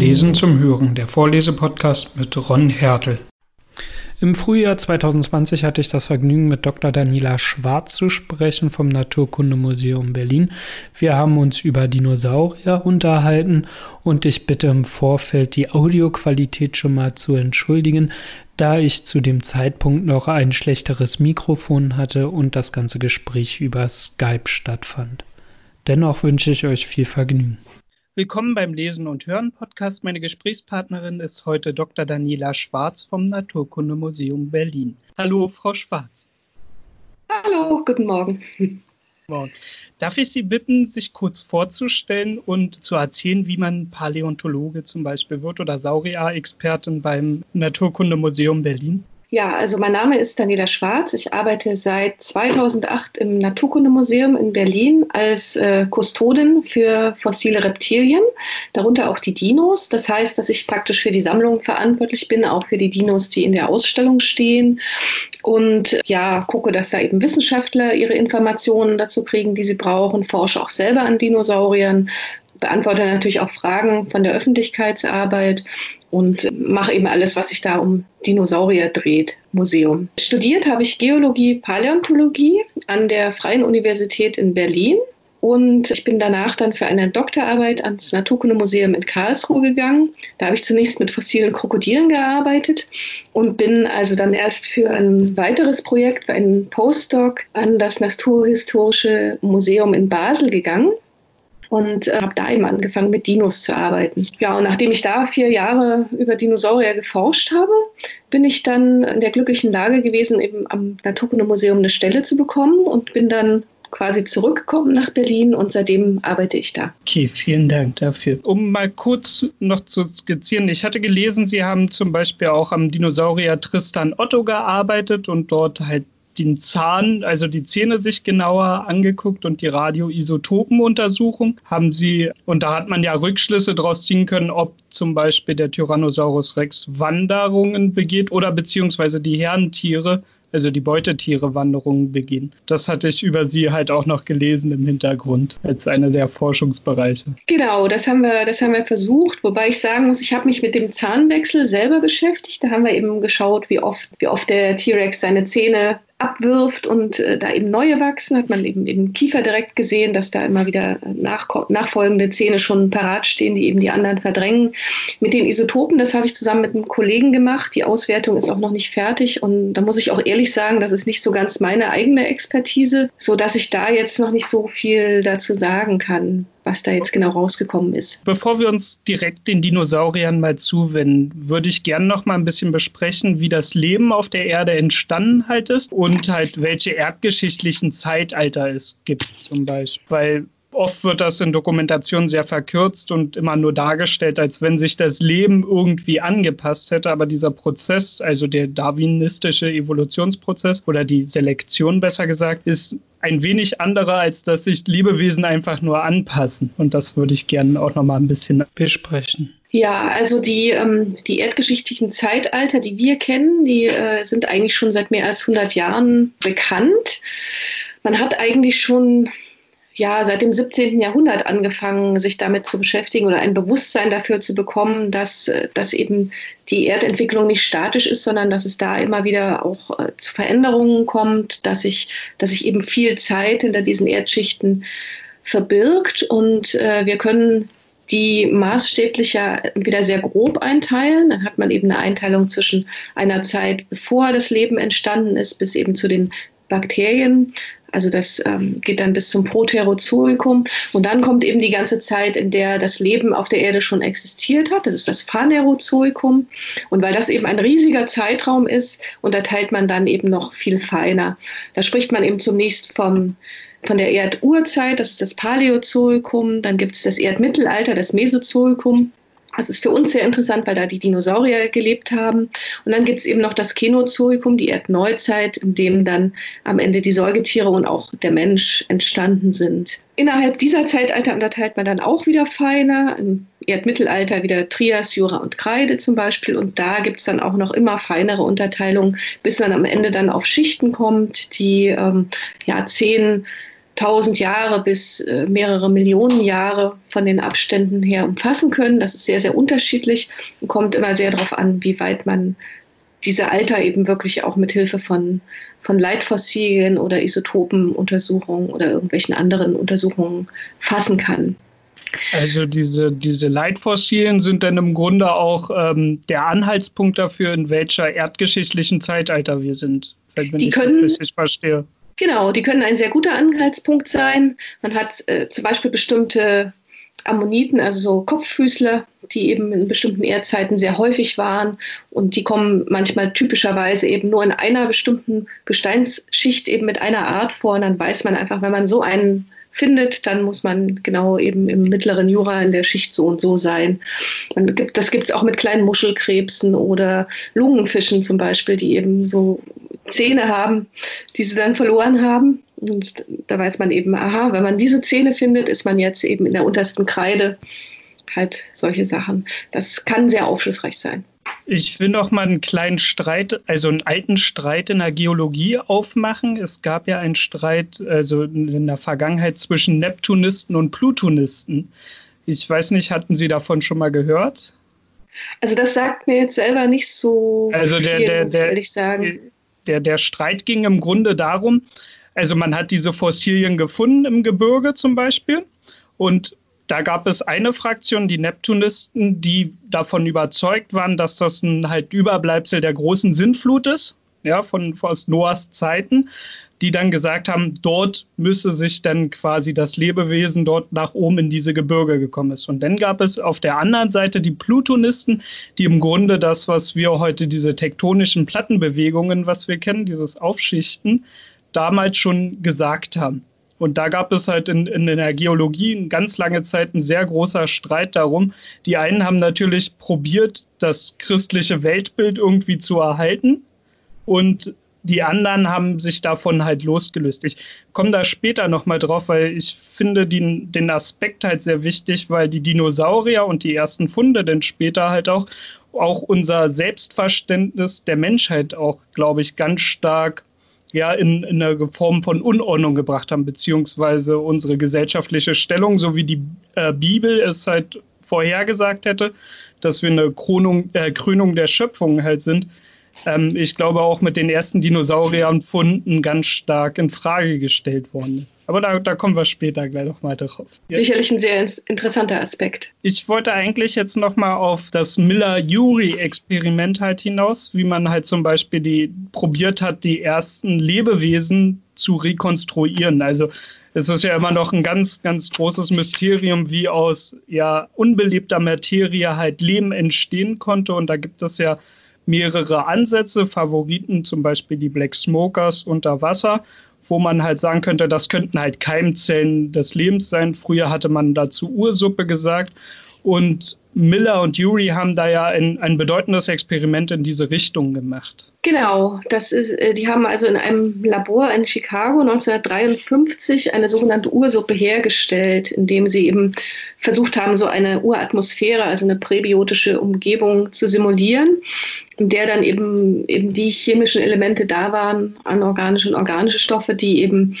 Lesen zum Hören, der Vorlesepodcast mit Ron Hertel. Im Frühjahr 2020 hatte ich das Vergnügen, mit Dr. Daniela Schwarz zu sprechen vom Naturkundemuseum Berlin. Wir haben uns über Dinosaurier unterhalten und ich bitte im Vorfeld die Audioqualität schon mal zu entschuldigen, da ich zu dem Zeitpunkt noch ein schlechteres Mikrofon hatte und das ganze Gespräch über Skype stattfand. Dennoch wünsche ich euch viel Vergnügen. Willkommen beim Lesen und Hören Podcast. Meine Gesprächspartnerin ist heute Dr. Daniela Schwarz vom Naturkundemuseum Berlin. Hallo, Frau Schwarz. Hallo, guten Morgen. Morgen. Darf ich Sie bitten, sich kurz vorzustellen und zu erzählen, wie man Paläontologe zum Beispiel wird oder Saurier-Expertin beim Naturkundemuseum Berlin? Ja, also mein Name ist Daniela Schwarz. Ich arbeite seit 2008 im Naturkundemuseum in Berlin als äh, Kustodin für fossile Reptilien, darunter auch die Dinos. Das heißt, dass ich praktisch für die Sammlung verantwortlich bin, auch für die Dinos, die in der Ausstellung stehen. Und ja, gucke, dass da eben Wissenschaftler ihre Informationen dazu kriegen, die sie brauchen, forsche auch selber an Dinosauriern, beantworte natürlich auch Fragen von der Öffentlichkeitsarbeit und mache eben alles, was sich da um Dinosaurier dreht, Museum. Studiert habe ich Geologie, Paläontologie an der Freien Universität in Berlin. Und ich bin danach dann für eine Doktorarbeit ans Naturkundemuseum in Karlsruhe gegangen. Da habe ich zunächst mit fossilen Krokodilen gearbeitet und bin also dann erst für ein weiteres Projekt, für einen Postdoc an das Naturhistorische Museum in Basel gegangen und äh, habe da eben angefangen, mit Dinos zu arbeiten. Ja, und nachdem ich da vier Jahre über Dinosaurier geforscht habe, bin ich dann in der glücklichen Lage gewesen, eben am Naturkundemuseum eine Stelle zu bekommen und bin dann quasi zurückgekommen nach Berlin und seitdem arbeite ich da. Okay, vielen Dank dafür. Um mal kurz noch zu skizzieren, ich hatte gelesen, Sie haben zum Beispiel auch am Dinosaurier Tristan Otto gearbeitet und dort halt den Zahn, also die Zähne sich genauer angeguckt und die Radioisotopenuntersuchung haben sie, und da hat man ja Rückschlüsse daraus ziehen können, ob zum Beispiel der Tyrannosaurus Rex Wanderungen begeht oder beziehungsweise die Herrentiere also die Beutetiere Wanderungen beginnen. Das hatte ich über sie halt auch noch gelesen im Hintergrund als einer der Forschungsbereiche. Genau, das haben wir, das haben wir versucht, wobei ich sagen muss, ich habe mich mit dem Zahnwechsel selber beschäftigt. Da haben wir eben geschaut, wie oft, wie oft der T-Rex seine Zähne abwirft und äh, da eben neue wachsen, hat man eben im Kiefer direkt gesehen, dass da immer wieder nach, nachfolgende Zähne schon parat stehen, die eben die anderen verdrängen. Mit den Isotopen, das habe ich zusammen mit einem Kollegen gemacht. Die Auswertung ist auch noch nicht fertig und da muss ich auch ehrlich sagen, das ist nicht so ganz meine eigene Expertise, so dass ich da jetzt noch nicht so viel dazu sagen kann was da jetzt genau rausgekommen ist. Bevor wir uns direkt den Dinosauriern mal zuwenden, würde ich gerne noch mal ein bisschen besprechen, wie das Leben auf der Erde entstanden halt ist und halt welche erdgeschichtlichen Zeitalter es gibt zum Beispiel. Weil oft wird das in Dokumentationen sehr verkürzt und immer nur dargestellt, als wenn sich das Leben irgendwie angepasst hätte. Aber dieser Prozess, also der darwinistische Evolutionsprozess oder die Selektion besser gesagt, ist ein wenig anderer, als dass sich Lebewesen einfach nur anpassen. Und das würde ich gerne auch noch mal ein bisschen besprechen. Ja, also die, ähm, die erdgeschichtlichen Zeitalter, die wir kennen, die äh, sind eigentlich schon seit mehr als 100 Jahren bekannt. Man hat eigentlich schon ja, seit dem 17. Jahrhundert angefangen, sich damit zu beschäftigen oder ein Bewusstsein dafür zu bekommen, dass, äh, dass eben die Erdentwicklung nicht statisch ist, sondern dass es da immer wieder auch äh, zu Veränderungen kommt, dass sich, dass sich eben viel Zeit hinter diesen Erdschichten verbirgt und äh, wir können die maßstäblich ja wieder sehr grob einteilen. Dann hat man eben eine Einteilung zwischen einer Zeit, bevor das Leben entstanden ist, bis eben zu den Bakterien. Also das ähm, geht dann bis zum Proterozoikum. Und dann kommt eben die ganze Zeit, in der das Leben auf der Erde schon existiert hat. Das ist das Phanerozoikum. Und weil das eben ein riesiger Zeitraum ist, unterteilt man dann eben noch viel feiner. Da spricht man eben zunächst vom von der Erdurzeit, das ist das Paläozoikum, dann gibt es das Erdmittelalter, das Mesozoikum das ist für uns sehr interessant, weil da die Dinosaurier gelebt haben. Und dann gibt es eben noch das Kenozoikum, die Erdneuzeit, in dem dann am Ende die Säugetiere und auch der Mensch entstanden sind. Innerhalb dieser Zeitalter unterteilt man dann auch wieder feiner. Im Erdmittelalter wieder Trias, Jura und Kreide zum Beispiel. Und da gibt es dann auch noch immer feinere Unterteilungen, bis man am Ende dann auf Schichten kommt, die ähm, ja, zehn tausend Jahre bis äh, mehrere Millionen Jahre von den Abständen her umfassen können. Das ist sehr, sehr unterschiedlich und kommt immer sehr darauf an, wie weit man diese Alter eben wirklich auch mit Hilfe von, von Leitfossilien oder Isotopenuntersuchungen oder irgendwelchen anderen Untersuchungen fassen kann. Also diese, diese Leitfossilien sind dann im Grunde auch ähm, der Anhaltspunkt dafür, in welcher erdgeschichtlichen Zeitalter wir sind, wenn die ich können, das richtig verstehe. Genau, die können ein sehr guter Anhaltspunkt sein. Man hat äh, zum Beispiel bestimmte Ammoniten, also so Kopffüßler, die eben in bestimmten Erdzeiten sehr häufig waren und die kommen manchmal typischerweise eben nur in einer bestimmten Gesteinsschicht eben mit einer Art vor und dann weiß man einfach, wenn man so einen findet, dann muss man genau eben im mittleren Jura in der Schicht so und so sein. Gibt, das gibt es auch mit kleinen Muschelkrebsen oder Lungenfischen zum Beispiel, die eben so Zähne haben, die sie dann verloren haben. Und da weiß man eben, aha, wenn man diese Zähne findet, ist man jetzt eben in der untersten Kreide. Halt solche Sachen. Das kann sehr aufschlussreich sein. Ich will noch mal einen kleinen Streit, also einen alten Streit in der Geologie aufmachen. Es gab ja einen Streit, also in der Vergangenheit zwischen Neptunisten und Plutonisten. Ich weiß nicht, hatten Sie davon schon mal gehört? Also das sagt mir jetzt selber nicht so also der, viel, der, der, ehrlich sagen. Der, der Streit ging im Grunde darum, also man hat diese Fossilien gefunden im Gebirge zum Beispiel und da gab es eine Fraktion, die Neptunisten, die davon überzeugt waren, dass das ein halt Überbleibsel der großen Sintflut ist, ja, von aus Noahs Zeiten, die dann gesagt haben, dort müsse sich dann quasi das Lebewesen dort nach oben in diese Gebirge gekommen ist. Und dann gab es auf der anderen Seite die Plutonisten, die im Grunde das, was wir heute diese tektonischen Plattenbewegungen, was wir kennen, dieses Aufschichten, damals schon gesagt haben. Und da gab es halt in, in der Geologie ganz lange Zeit ein sehr großer Streit darum. Die einen haben natürlich probiert, das christliche Weltbild irgendwie zu erhalten und die anderen haben sich davon halt losgelöst. Ich komme da später nochmal drauf, weil ich finde den, den Aspekt halt sehr wichtig, weil die Dinosaurier und die ersten Funde dann später halt auch, auch unser Selbstverständnis der Menschheit auch, glaube ich, ganz stark ja in, in eine Form von Unordnung gebracht haben, beziehungsweise unsere gesellschaftliche Stellung, so wie die äh, Bibel es halt vorhergesagt hätte, dass wir eine Krönung, äh, Krönung der Schöpfung halt sind, ähm, ich glaube auch mit den ersten Dinosaurierfunden ganz stark in Frage gestellt worden ist. Aber da, da kommen wir später gleich noch mal drauf. Ja. Sicherlich ein sehr interessanter Aspekt. Ich wollte eigentlich jetzt noch mal auf das Miller-Urey-Experiment halt hinaus, wie man halt zum Beispiel die probiert hat, die ersten Lebewesen zu rekonstruieren. Also es ist ja immer noch ein ganz, ganz großes Mysterium, wie aus ja unbelebter Materie halt Leben entstehen konnte. Und da gibt es ja mehrere Ansätze, Favoriten zum Beispiel die Black Smokers unter Wasser, wo man halt sagen könnte, das könnten halt Keimzellen des Lebens sein. Früher hatte man dazu Ursuppe gesagt. Und Miller und Urey haben da ja ein, ein bedeutendes Experiment in diese Richtung gemacht. Genau, das ist, äh, die haben also in einem Labor in Chicago 1953 eine sogenannte Ursuppe hergestellt, indem sie eben versucht haben, so eine Uratmosphäre, also eine präbiotische Umgebung zu simulieren, in der dann eben, eben die chemischen Elemente da waren, anorganische und organische Stoffe, die eben,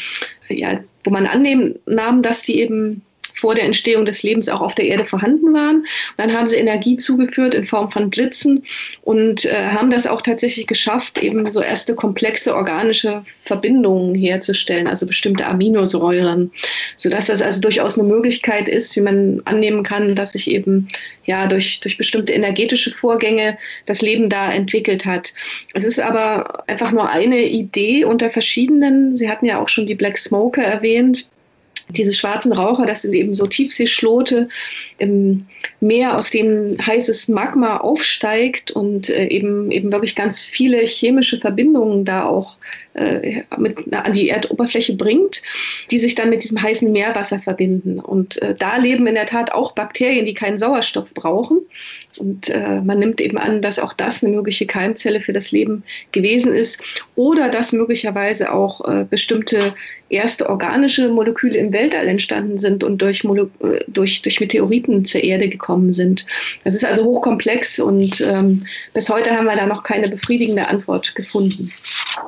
ja, wo man annehmen nahm, dass die eben vor der Entstehung des Lebens auch auf der Erde vorhanden waren. Und dann haben sie Energie zugeführt in Form von Blitzen und äh, haben das auch tatsächlich geschafft, eben so erste komplexe organische Verbindungen herzustellen, also bestimmte Aminosäuren, sodass das also durchaus eine Möglichkeit ist, wie man annehmen kann, dass sich eben ja durch, durch bestimmte energetische Vorgänge das Leben da entwickelt hat. Es ist aber einfach nur eine Idee unter verschiedenen. Sie hatten ja auch schon die Black Smoker erwähnt diese schwarzen Raucher, das sind eben so Tiefseeschlote im Meer, aus dem heißes Magma aufsteigt und äh, eben, eben wirklich ganz viele chemische Verbindungen da auch äh, mit, an die Erdoberfläche bringt, die sich dann mit diesem heißen Meerwasser verbinden. Und äh, da leben in der Tat auch Bakterien, die keinen Sauerstoff brauchen. Und äh, man nimmt eben an, dass auch das eine mögliche Keimzelle für das Leben gewesen ist oder dass möglicherweise auch äh, bestimmte erste organische Moleküle im Weltall entstanden sind und durch, Molo äh, durch, durch Meteoriten zur Erde gekommen sind. Das ist also hochkomplex und ähm, bis heute haben wir da noch keine befriedigende Antwort gefunden.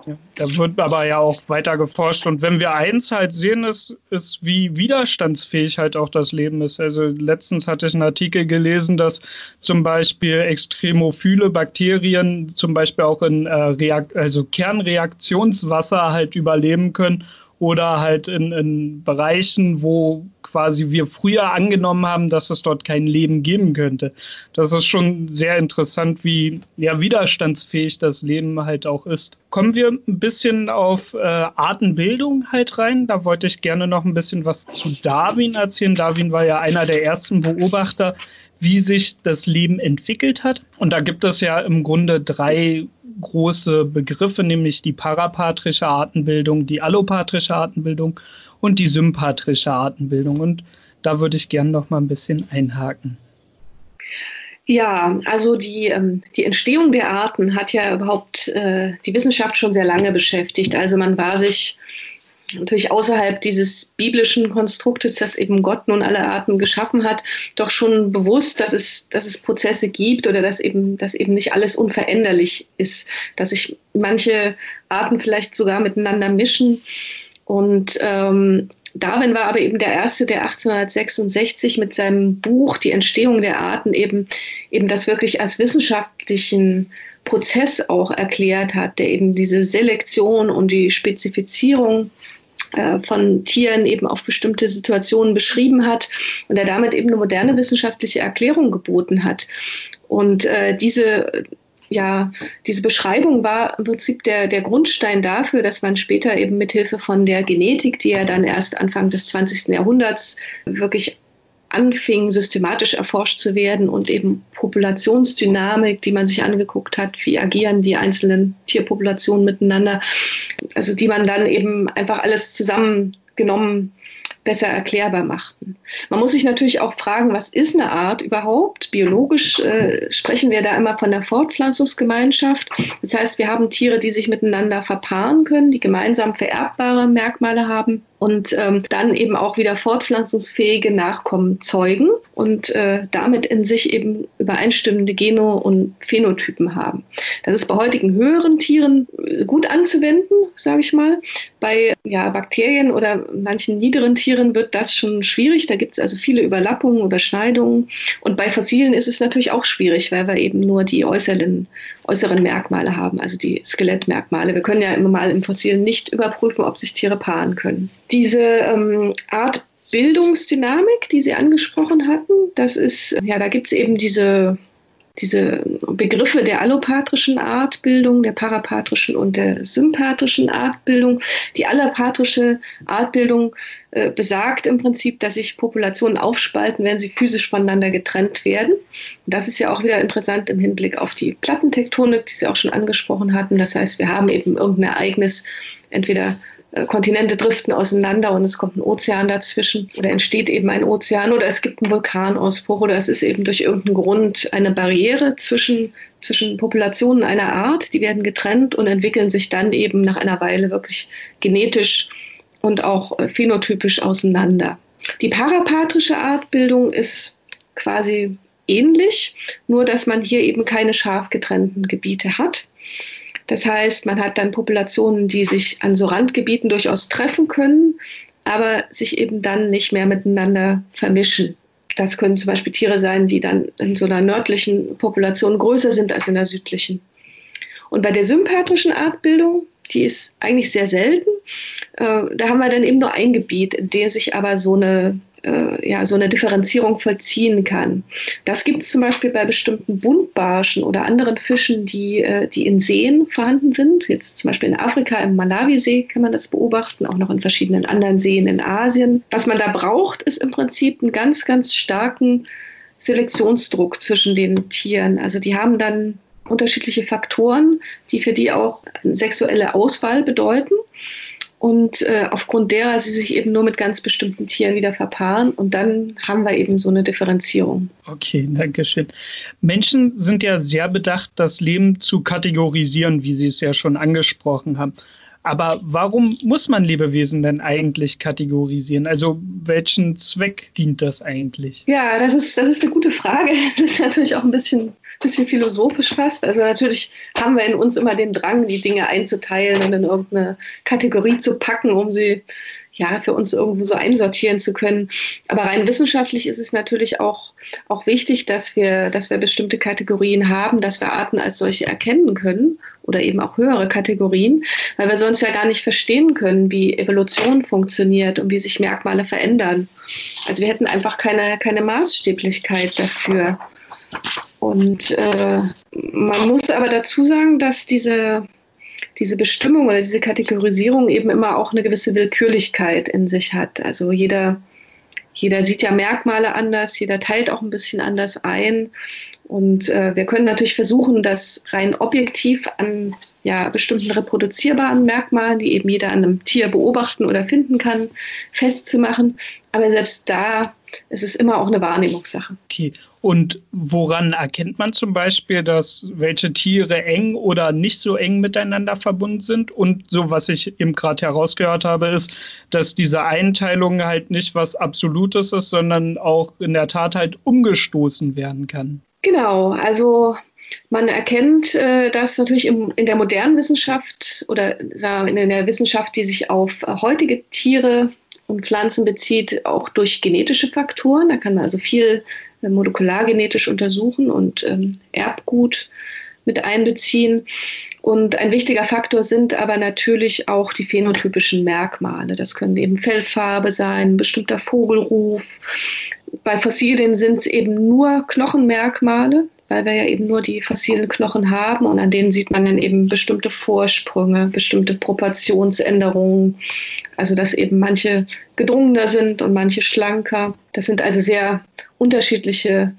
Ja, da wird aber ja auch weiter geforscht. Und wenn wir eins halt sehen, ist, ist, wie widerstandsfähig halt auch das Leben ist. Also letztens hatte ich einen Artikel gelesen, dass zum Beispiel extremophile Bakterien zum Beispiel auch in äh, also Kernreaktionswasser halt überleben können oder halt in, in Bereichen, wo quasi wir früher angenommen haben, dass es dort kein Leben geben könnte. Das ist schon sehr interessant, wie ja, widerstandsfähig das Leben halt auch ist. Kommen wir ein bisschen auf äh, Artenbildung halt rein. Da wollte ich gerne noch ein bisschen was zu Darwin erzählen. Darwin war ja einer der ersten Beobachter, wie sich das Leben entwickelt hat. Und da gibt es ja im Grunde drei große Begriffe, nämlich die parapatrische Artenbildung, die allopatrische Artenbildung und die sympatrische Artenbildung. Und da würde ich gerne noch mal ein bisschen einhaken. Ja, also die, ähm, die Entstehung der Arten hat ja überhaupt äh, die Wissenschaft schon sehr lange beschäftigt. Also man war sich natürlich außerhalb dieses biblischen Konstruktes, das eben Gott nun alle Arten geschaffen hat, doch schon bewusst, dass es, dass es Prozesse gibt oder dass eben, dass eben nicht alles unveränderlich ist, dass sich manche Arten vielleicht sogar miteinander mischen. Und ähm, Darwin war aber eben der Erste, der 1866 mit seinem Buch Die Entstehung der Arten eben, eben das wirklich als wissenschaftlichen Prozess auch erklärt hat, der eben diese Selektion und die Spezifizierung von Tieren eben auf bestimmte Situationen beschrieben hat und er damit eben eine moderne wissenschaftliche Erklärung geboten hat. Und äh, diese ja, diese Beschreibung war im Prinzip der, der Grundstein dafür, dass man später eben mithilfe von der Genetik, die ja dann erst Anfang des 20. Jahrhunderts wirklich anfing, systematisch erforscht zu werden und eben Populationsdynamik, die man sich angeguckt hat, wie agieren die einzelnen Tierpopulationen miteinander, also die man dann eben einfach alles zusammengenommen besser erklärbar machten. Man muss sich natürlich auch fragen, was ist eine Art überhaupt? Biologisch äh, sprechen wir da immer von der Fortpflanzungsgemeinschaft. Das heißt, wir haben Tiere, die sich miteinander verpaaren können, die gemeinsam vererbbare Merkmale haben und ähm, dann eben auch wieder fortpflanzungsfähige Nachkommen zeugen und äh, damit in sich eben übereinstimmende Geno- und Phänotypen haben. Das ist bei heutigen höheren Tieren gut anzuwenden, sage ich mal. Bei ja, Bakterien oder manchen niederen Tieren wird das schon schwierig. Da gibt es also viele Überlappungen, Überschneidungen. Und bei Fossilen ist es natürlich auch schwierig, weil wir eben nur die äußeren, äußeren Merkmale haben, also die Skelettmerkmale. Wir können ja immer mal im Fossilen nicht überprüfen, ob sich Tiere paaren können diese ähm, Art Bildungsdynamik, die Sie angesprochen hatten, das ist, ja, da gibt es eben diese, diese Begriffe der allopatrischen Artbildung, der parapatrischen und der sympatrischen Artbildung. Die allopatrische Artbildung äh, besagt im Prinzip, dass sich Populationen aufspalten, wenn sie physisch voneinander getrennt werden. Und das ist ja auch wieder interessant im Hinblick auf die Plattentektonik, die Sie auch schon angesprochen hatten. Das heißt, wir haben eben irgendein Ereignis, entweder Kontinente driften auseinander und es kommt ein Ozean dazwischen oder entsteht eben ein Ozean oder es gibt einen Vulkanausbruch oder es ist eben durch irgendeinen Grund eine Barriere zwischen, zwischen Populationen einer Art. Die werden getrennt und entwickeln sich dann eben nach einer Weile wirklich genetisch und auch äh, phänotypisch auseinander. Die parapatrische Artbildung ist quasi ähnlich, nur dass man hier eben keine scharf getrennten Gebiete hat. Das heißt, man hat dann Populationen, die sich an so Randgebieten durchaus treffen können, aber sich eben dann nicht mehr miteinander vermischen. Das können zum Beispiel Tiere sein, die dann in so einer nördlichen Population größer sind als in der südlichen. Und bei der sympatrischen Artbildung, die ist eigentlich sehr selten, äh, da haben wir dann eben nur ein Gebiet, in dem sich aber so eine äh, ja, so eine Differenzierung vollziehen kann. Das gibt es zum Beispiel bei bestimmten Buntbarschen oder anderen Fischen, die, äh, die in Seen vorhanden sind. Jetzt zum Beispiel in Afrika, im Malawisee kann man das beobachten, auch noch in verschiedenen anderen Seen in Asien. Was man da braucht, ist im Prinzip einen ganz, ganz starken Selektionsdruck zwischen den Tieren. Also die haben dann unterschiedliche Faktoren, die für die auch sexuelle Auswahl bedeuten und äh, aufgrund derer sie sich eben nur mit ganz bestimmten Tieren wieder verpaaren und dann haben wir eben so eine Differenzierung. Okay, danke schön. Menschen sind ja sehr bedacht, das Leben zu kategorisieren, wie Sie es ja schon angesprochen haben. Aber warum muss man Lebewesen denn eigentlich kategorisieren? Also welchen Zweck dient das eigentlich? Ja, das ist, das ist eine gute Frage. Das ist natürlich auch ein bisschen, bisschen philosophisch fast. Also natürlich haben wir in uns immer den Drang, die Dinge einzuteilen und in irgendeine Kategorie zu packen, um sie ja, für uns irgendwo so einsortieren zu können. Aber rein wissenschaftlich ist es natürlich auch, auch wichtig, dass wir, dass wir bestimmte Kategorien haben, dass wir Arten als solche erkennen können oder eben auch höhere Kategorien, weil wir sonst ja gar nicht verstehen können, wie Evolution funktioniert und wie sich Merkmale verändern. Also wir hätten einfach keine, keine Maßstäblichkeit dafür. Und äh, man muss aber dazu sagen, dass diese diese Bestimmung oder diese Kategorisierung eben immer auch eine gewisse Willkürlichkeit in sich hat. Also jeder, jeder sieht ja Merkmale anders, jeder teilt auch ein bisschen anders ein. Und äh, wir können natürlich versuchen, das rein objektiv an ja, bestimmten reproduzierbaren Merkmalen, die eben jeder an einem Tier beobachten oder finden kann, festzumachen. Aber selbst da ist es immer auch eine Wahrnehmungssache. Okay. Und woran erkennt man zum Beispiel, dass welche Tiere eng oder nicht so eng miteinander verbunden sind? Und so, was ich eben gerade herausgehört habe, ist, dass diese Einteilung halt nicht was Absolutes ist, sondern auch in der Tat halt umgestoßen werden kann. Genau, also man erkennt äh, das natürlich in der modernen Wissenschaft oder in der Wissenschaft, die sich auf heutige Tiere und Pflanzen bezieht, auch durch genetische Faktoren. Da kann man also viel molekulargenetisch untersuchen und ähm, Erbgut mit einbeziehen. Und ein wichtiger Faktor sind aber natürlich auch die phänotypischen Merkmale. Das können eben Fellfarbe sein, bestimmter Vogelruf. Bei Fossilien sind es eben nur Knochenmerkmale, weil wir ja eben nur die fossilen Knochen haben und an denen sieht man dann eben bestimmte Vorsprünge, bestimmte Proportionsänderungen. Also dass eben manche gedrungener sind und manche schlanker. Das sind also sehr unterschiedliche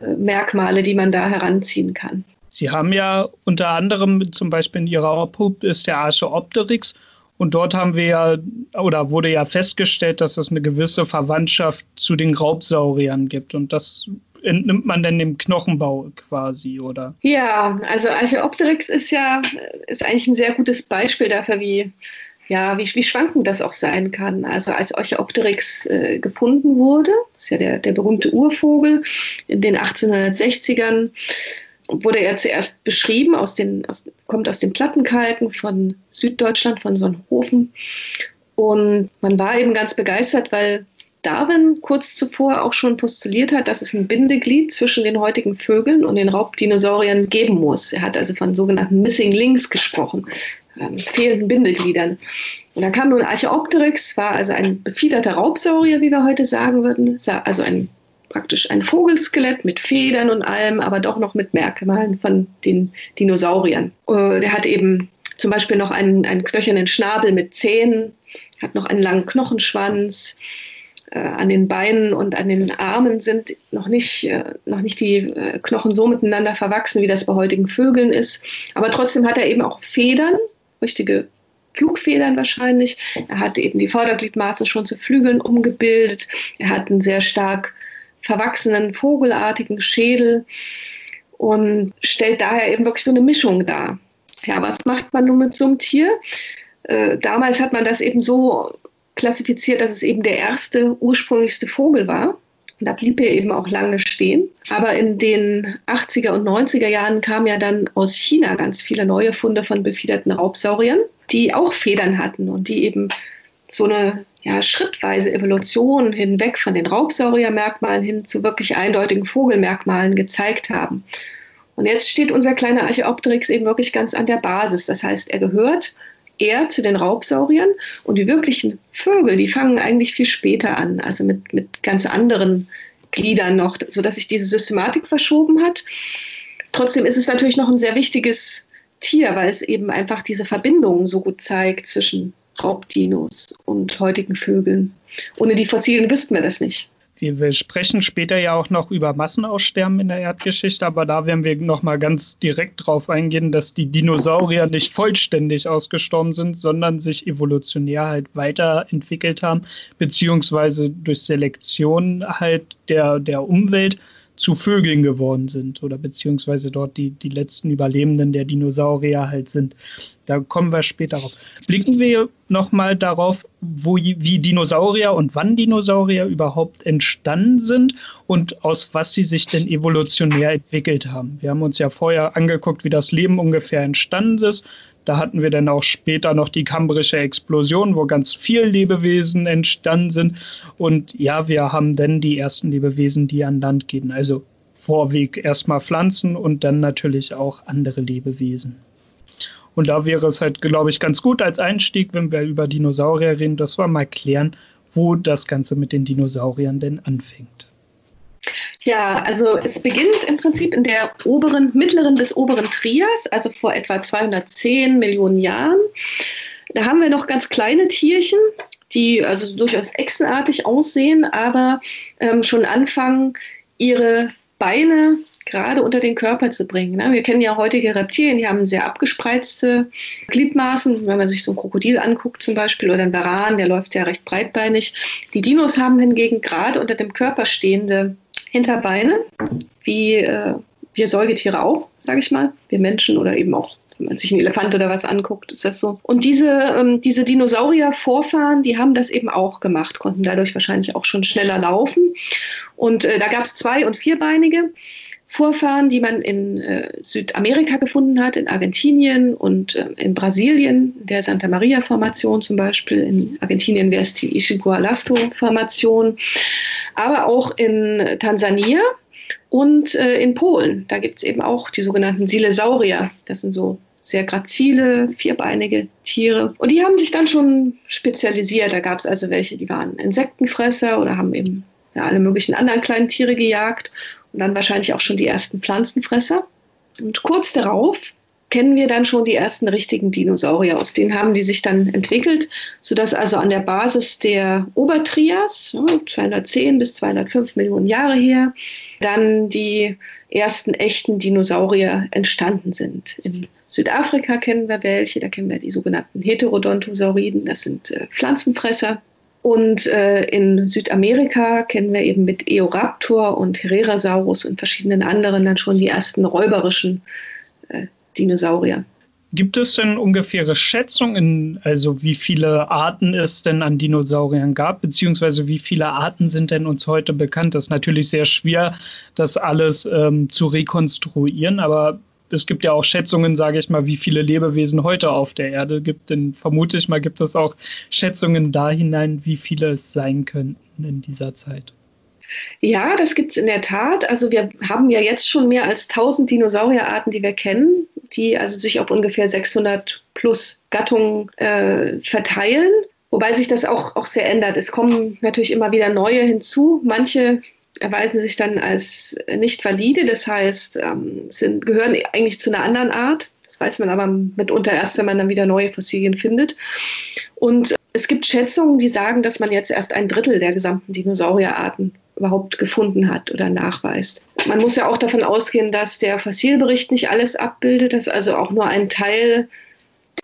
äh, Merkmale, die man da heranziehen kann. Sie haben ja unter anderem zum Beispiel in Ihrer Obhut ist der Archeopteryx und dort haben wir ja oder wurde ja festgestellt, dass es eine gewisse Verwandtschaft zu den Raubsauriern gibt und das entnimmt man denn dem Knochenbau quasi, oder? Ja, also Archeopteryx ist ja ist eigentlich ein sehr gutes Beispiel dafür, wie ja, wie, wie schwankend das auch sein kann. Also als Archeopteryx äh, gefunden wurde, ist ja der, der berühmte Urvogel in den 1860ern, wurde er zuerst beschrieben, aus den, aus, kommt aus den Plattenkalken von Süddeutschland, von Sonnenhofen. Und man war eben ganz begeistert, weil Darwin kurz zuvor auch schon postuliert hat, dass es ein Bindeglied zwischen den heutigen Vögeln und den Raubdinosauriern geben muss. Er hat also von sogenannten Missing Links gesprochen, ähm, fehlenden Bindegliedern. Und da kam nun Archeopteryx, war also ein befiederter Raubsaurier, wie wir heute sagen würden, also ein praktisch ein Vogelskelett mit Federn und allem, aber doch noch mit Merkmalen von den Dinosauriern. Äh, der hat eben zum Beispiel noch einen, einen knöchernen Schnabel mit Zähnen, hat noch einen langen Knochenschwanz, äh, an den Beinen und an den Armen sind noch nicht, äh, noch nicht die äh, Knochen so miteinander verwachsen, wie das bei heutigen Vögeln ist. Aber trotzdem hat er eben auch Federn, richtige Flugfedern wahrscheinlich. Er hat eben die Vordergliedmaße schon zu Flügeln umgebildet. Er hat einen sehr stark verwachsenen, vogelartigen Schädel und stellt daher eben wirklich so eine Mischung dar. Ja, was macht man nun mit so einem Tier? Äh, damals hat man das eben so klassifiziert, dass es eben der erste ursprünglichste Vogel war. Und da blieb er eben auch lange stehen. Aber in den 80er und 90er Jahren kamen ja dann aus China ganz viele neue Funde von befiederten Raubsauriern, die auch Federn hatten und die eben so eine ja, schrittweise Evolution hinweg von den Raubsauriermerkmalen hin zu wirklich eindeutigen Vogelmerkmalen gezeigt haben. Und jetzt steht unser kleiner Archeopteryx eben wirklich ganz an der Basis. Das heißt, er gehört eher zu den Raubsauriern und die wirklichen Vögel, die fangen eigentlich viel später an, also mit, mit ganz anderen Gliedern noch, sodass sich diese Systematik verschoben hat. Trotzdem ist es natürlich noch ein sehr wichtiges Tier, weil es eben einfach diese Verbindungen so gut zeigt zwischen Raubdinos und heutigen Vögeln. Ohne die Fossilien wüssten wir das nicht. Wir sprechen später ja auch noch über Massenaussterben in der Erdgeschichte, aber da werden wir noch mal ganz direkt drauf eingehen, dass die Dinosaurier nicht vollständig ausgestorben sind, sondern sich evolutionär halt weiterentwickelt haben, beziehungsweise durch Selektion halt der, der Umwelt zu Vögeln geworden sind oder beziehungsweise dort die, die letzten Überlebenden der Dinosaurier halt sind. Da kommen wir später drauf. Blicken wir nochmal darauf, wo, wie Dinosaurier und wann Dinosaurier überhaupt entstanden sind und aus was sie sich denn evolutionär entwickelt haben. Wir haben uns ja vorher angeguckt, wie das Leben ungefähr entstanden ist. Da hatten wir dann auch später noch die kambrische Explosion, wo ganz viele Lebewesen entstanden sind. Und ja, wir haben dann die ersten Lebewesen, die an Land gehen. Also Vorweg erstmal Pflanzen und dann natürlich auch andere Lebewesen. Und da wäre es halt, glaube ich, ganz gut als Einstieg, wenn wir über Dinosaurier reden, dass wir mal klären, wo das Ganze mit den Dinosauriern denn anfängt. Ja, also es beginnt im Prinzip in der oberen, mittleren bis oberen Trias, also vor etwa 210 Millionen Jahren. Da haben wir noch ganz kleine Tierchen, die also durchaus echsenartig aussehen, aber ähm, schon anfangen, ihre Beine gerade unter den Körper zu bringen. Ne? Wir kennen ja heutige Reptilien, die haben sehr abgespreizte Gliedmaßen. Wenn man sich so ein Krokodil anguckt zum Beispiel oder ein Varan, der läuft ja recht breitbeinig. Die Dinos haben hingegen gerade unter dem Körper stehende Hinterbeine, wie äh, wir Säugetiere auch, sage ich mal, wir Menschen oder eben auch wenn man sich einen Elefant oder was anguckt, ist das so. Und diese, ähm, diese Dinosaurier-Vorfahren, die haben das eben auch gemacht, konnten dadurch wahrscheinlich auch schon schneller laufen. Und äh, da gab es zwei- und vierbeinige. Vorfahren, die man in äh, Südamerika gefunden hat, in Argentinien und äh, in Brasilien, der Santa Maria-Formation zum Beispiel. In Argentinien wäre es die Ishigualasto-Formation, aber auch in Tansania und äh, in Polen. Da gibt es eben auch die sogenannten Silesaurier. Das sind so sehr grazile, vierbeinige Tiere. Und die haben sich dann schon spezialisiert. Da gab es also welche, die waren Insektenfresser oder haben eben ja, alle möglichen anderen kleinen Tiere gejagt und dann wahrscheinlich auch schon die ersten Pflanzenfresser. Und kurz darauf kennen wir dann schon die ersten richtigen Dinosaurier. Aus denen haben die sich dann entwickelt, sodass also an der Basis der Obertrias, 210 bis 205 Millionen Jahre her, dann die ersten echten Dinosaurier entstanden sind. In Südafrika kennen wir welche, da kennen wir die sogenannten Heterodontosauriden, das sind äh, Pflanzenfresser. Und äh, in Südamerika kennen wir eben mit Eoraptor und Herrerasaurus und verschiedenen anderen dann schon die ersten räuberischen äh, Dinosaurier. Gibt es denn ungefähre Schätzungen, also wie viele Arten es denn an Dinosauriern gab, beziehungsweise wie viele Arten sind denn uns heute bekannt? Das ist natürlich sehr schwer, das alles ähm, zu rekonstruieren, aber es gibt ja auch Schätzungen, sage ich mal, wie viele Lebewesen heute auf der Erde gibt. Denn vermute ich mal, gibt es auch Schätzungen da hinein, wie viele es sein könnten in dieser Zeit. Ja, das gibt es in der Tat. Also wir haben ja jetzt schon mehr als 1000 Dinosaurierarten, die wir kennen, die also sich auf ungefähr 600 plus Gattungen äh, verteilen. Wobei sich das auch, auch sehr ändert. Es kommen natürlich immer wieder neue hinzu. Manche erweisen sich dann als nicht valide, das heißt, ähm, sind, gehören eigentlich zu einer anderen Art. Das weiß man aber mitunter erst, wenn man dann wieder neue Fossilien findet. Und es gibt Schätzungen, die sagen, dass man jetzt erst ein Drittel der gesamten Dinosaurierarten überhaupt gefunden hat oder nachweist. Man muss ja auch davon ausgehen, dass der Fossilbericht nicht alles abbildet, dass also auch nur ein Teil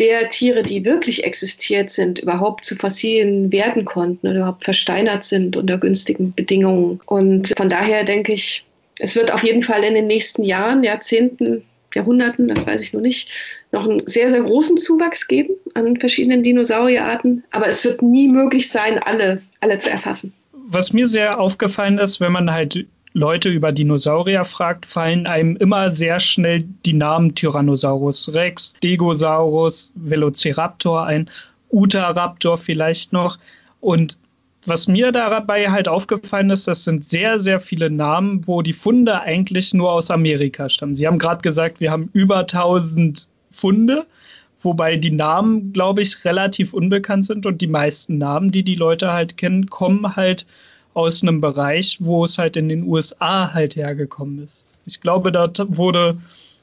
der Tiere, die wirklich existiert sind, überhaupt zu Fossilien werden konnten oder überhaupt versteinert sind unter günstigen Bedingungen. Und von daher denke ich, es wird auf jeden Fall in den nächsten Jahren, Jahrzehnten, Jahrhunderten, das weiß ich noch nicht, noch einen sehr, sehr großen Zuwachs geben an verschiedenen Dinosaurierarten. Aber es wird nie möglich sein, alle, alle zu erfassen. Was mir sehr aufgefallen ist, wenn man halt Leute über Dinosaurier fragt, fallen einem immer sehr schnell die Namen Tyrannosaurus Rex, Stegosaurus, Velociraptor ein, Utahraptor vielleicht noch. Und was mir dabei halt aufgefallen ist, das sind sehr, sehr viele Namen, wo die Funde eigentlich nur aus Amerika stammen. Sie haben gerade gesagt, wir haben über 1000 Funde, wobei die Namen, glaube ich, relativ unbekannt sind und die meisten Namen, die die Leute halt kennen, kommen halt aus einem Bereich, wo es halt in den USA halt hergekommen ist. Ich glaube, dort wurde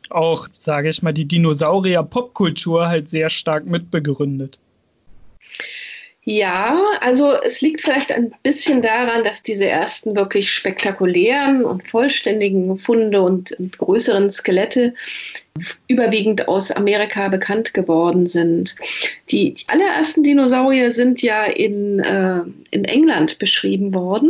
auch, sage ich mal, die Dinosaurier-Popkultur halt sehr stark mitbegründet. Ja, also es liegt vielleicht ein bisschen daran, dass diese ersten wirklich spektakulären und vollständigen Funde und, größeren Skelette überwiegend aus Amerika bekannt geworden sind. Die, die allerersten Dinosaurier sind ja in, äh, in England beschrieben worden.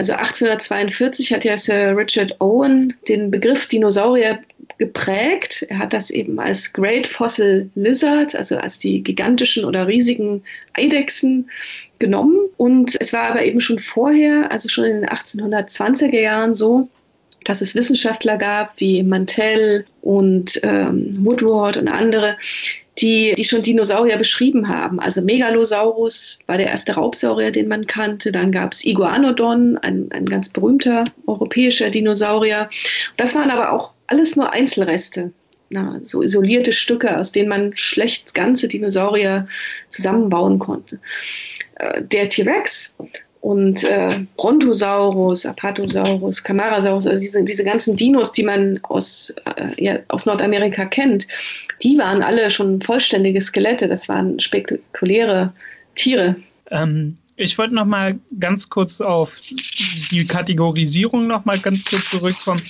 Also 1842 hat ja Sir Richard Owen den Begriff Dinosaurier geprägt. Er hat das eben als Great Fossil Lizard, also als die gigantischen oder riesigen Eidechsen genommen. Und es war aber eben schon vorher, also schon in den 1820er Jahren so, dass es Wissenschaftler gab wie Mantell und ähm, Woodward und andere, die, die schon Dinosaurier beschrieben haben. Also Megalosaurus war der erste Raubsaurier, den man kannte. Dann gab es Iguanodon, ein, ein ganz berühmter europäischer Dinosaurier. Das waren aber auch alles nur Einzelreste. Na, so isolierte Stücke, aus denen man schlecht ganze Dinosaurier zusammenbauen konnte. Äh, der T-Rex und äh, Brontosaurus, Apatosaurus, Camarasaurus, also diese, diese ganzen Dinos, die man aus, äh, ja, aus Nordamerika kennt, die waren alle schon vollständige Skelette. Das waren spektakuläre Tiere. Ähm, ich wollte noch mal ganz kurz auf die Kategorisierung noch mal ganz kurz zurückkommen.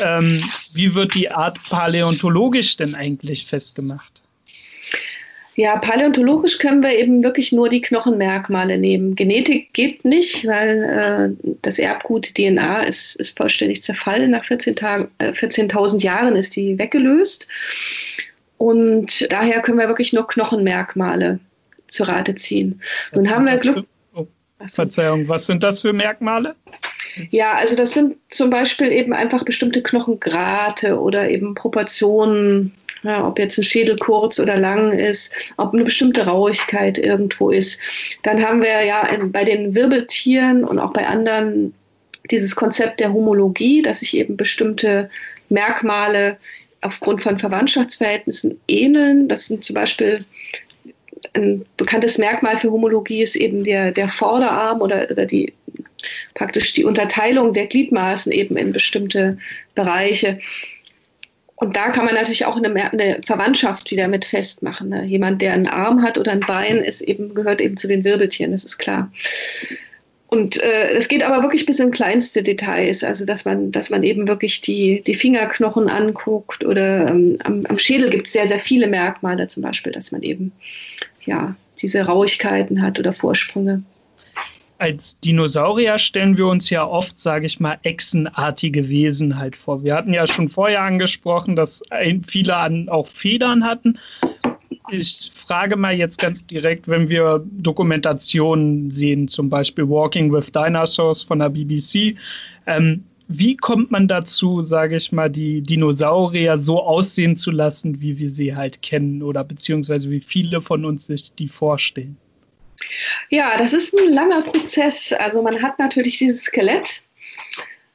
Ähm, wie wird die Art paläontologisch denn eigentlich festgemacht? Ja, paläontologisch können wir eben wirklich nur die Knochenmerkmale nehmen. Genetik geht nicht, weil äh, das Erbgut DNA ist, ist vollständig zerfallen. Nach 14.000 äh, 14 Jahren ist die weggelöst. Und daher können wir wirklich nur Knochenmerkmale zu Rate ziehen. Nun haben wir Glück. Für, oh, Verzeihung, was sind das für Merkmale? Ja, also das sind zum Beispiel eben einfach bestimmte Knochengrate oder eben Proportionen ja, ob jetzt ein Schädel kurz oder lang ist, ob eine bestimmte Rauigkeit irgendwo ist. Dann haben wir ja bei den Wirbeltieren und auch bei anderen dieses Konzept der Homologie, dass sich eben bestimmte Merkmale aufgrund von Verwandtschaftsverhältnissen ähneln. Das sind zum Beispiel ein bekanntes Merkmal für Homologie ist eben der, der Vorderarm oder, oder die praktisch die Unterteilung der Gliedmaßen eben in bestimmte Bereiche. Und da kann man natürlich auch eine, eine Verwandtschaft wieder mit festmachen. Ne? Jemand, der einen Arm hat oder ein Bein, ist eben, gehört eben zu den Wirbeltieren, das ist klar. Und äh, es geht aber wirklich bis in kleinste Details, also dass man, dass man eben wirklich die, die Fingerknochen anguckt oder ähm, am, am Schädel gibt es sehr, sehr viele Merkmale, zum Beispiel, dass man eben ja, diese Rauigkeiten hat oder Vorsprünge als Dinosaurier stellen wir uns ja oft, sage ich mal, echsenartige Wesen halt vor. Wir hatten ja schon vorher angesprochen, dass viele an auch Federn hatten. Ich frage mal jetzt ganz direkt, wenn wir Dokumentationen sehen, zum Beispiel Walking with Dinosaurs von der BBC, ähm, wie kommt man dazu, sage ich mal, die Dinosaurier so aussehen zu lassen, wie wir sie halt kennen oder beziehungsweise wie viele von uns sich die vorstellen? Ja, das ist ein langer Prozess. Also man hat natürlich dieses Skelett.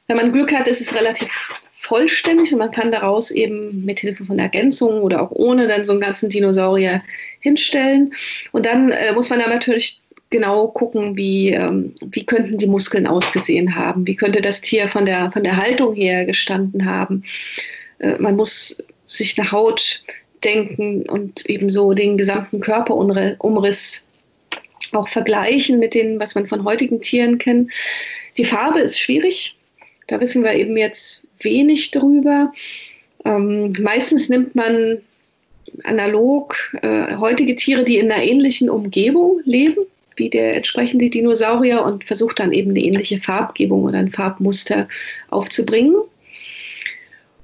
Wenn man Glück hat, ist es relativ vollständig und man kann daraus eben mit Hilfe von Ergänzungen oder auch ohne dann so einen ganzen Dinosaurier hinstellen. Und dann äh, muss man da natürlich genau gucken, wie, ähm, wie könnten die Muskeln ausgesehen haben, wie könnte das Tier von der, von der Haltung her gestanden haben. Äh, man muss sich eine Haut denken und eben so den gesamten Körperumriss auch vergleichen mit dem, was man von heutigen Tieren kennt. Die Farbe ist schwierig. Da wissen wir eben jetzt wenig drüber. Ähm, meistens nimmt man analog äh, heutige Tiere, die in einer ähnlichen Umgebung leben, wie der entsprechende Dinosaurier und versucht dann eben eine ähnliche Farbgebung oder ein Farbmuster aufzubringen.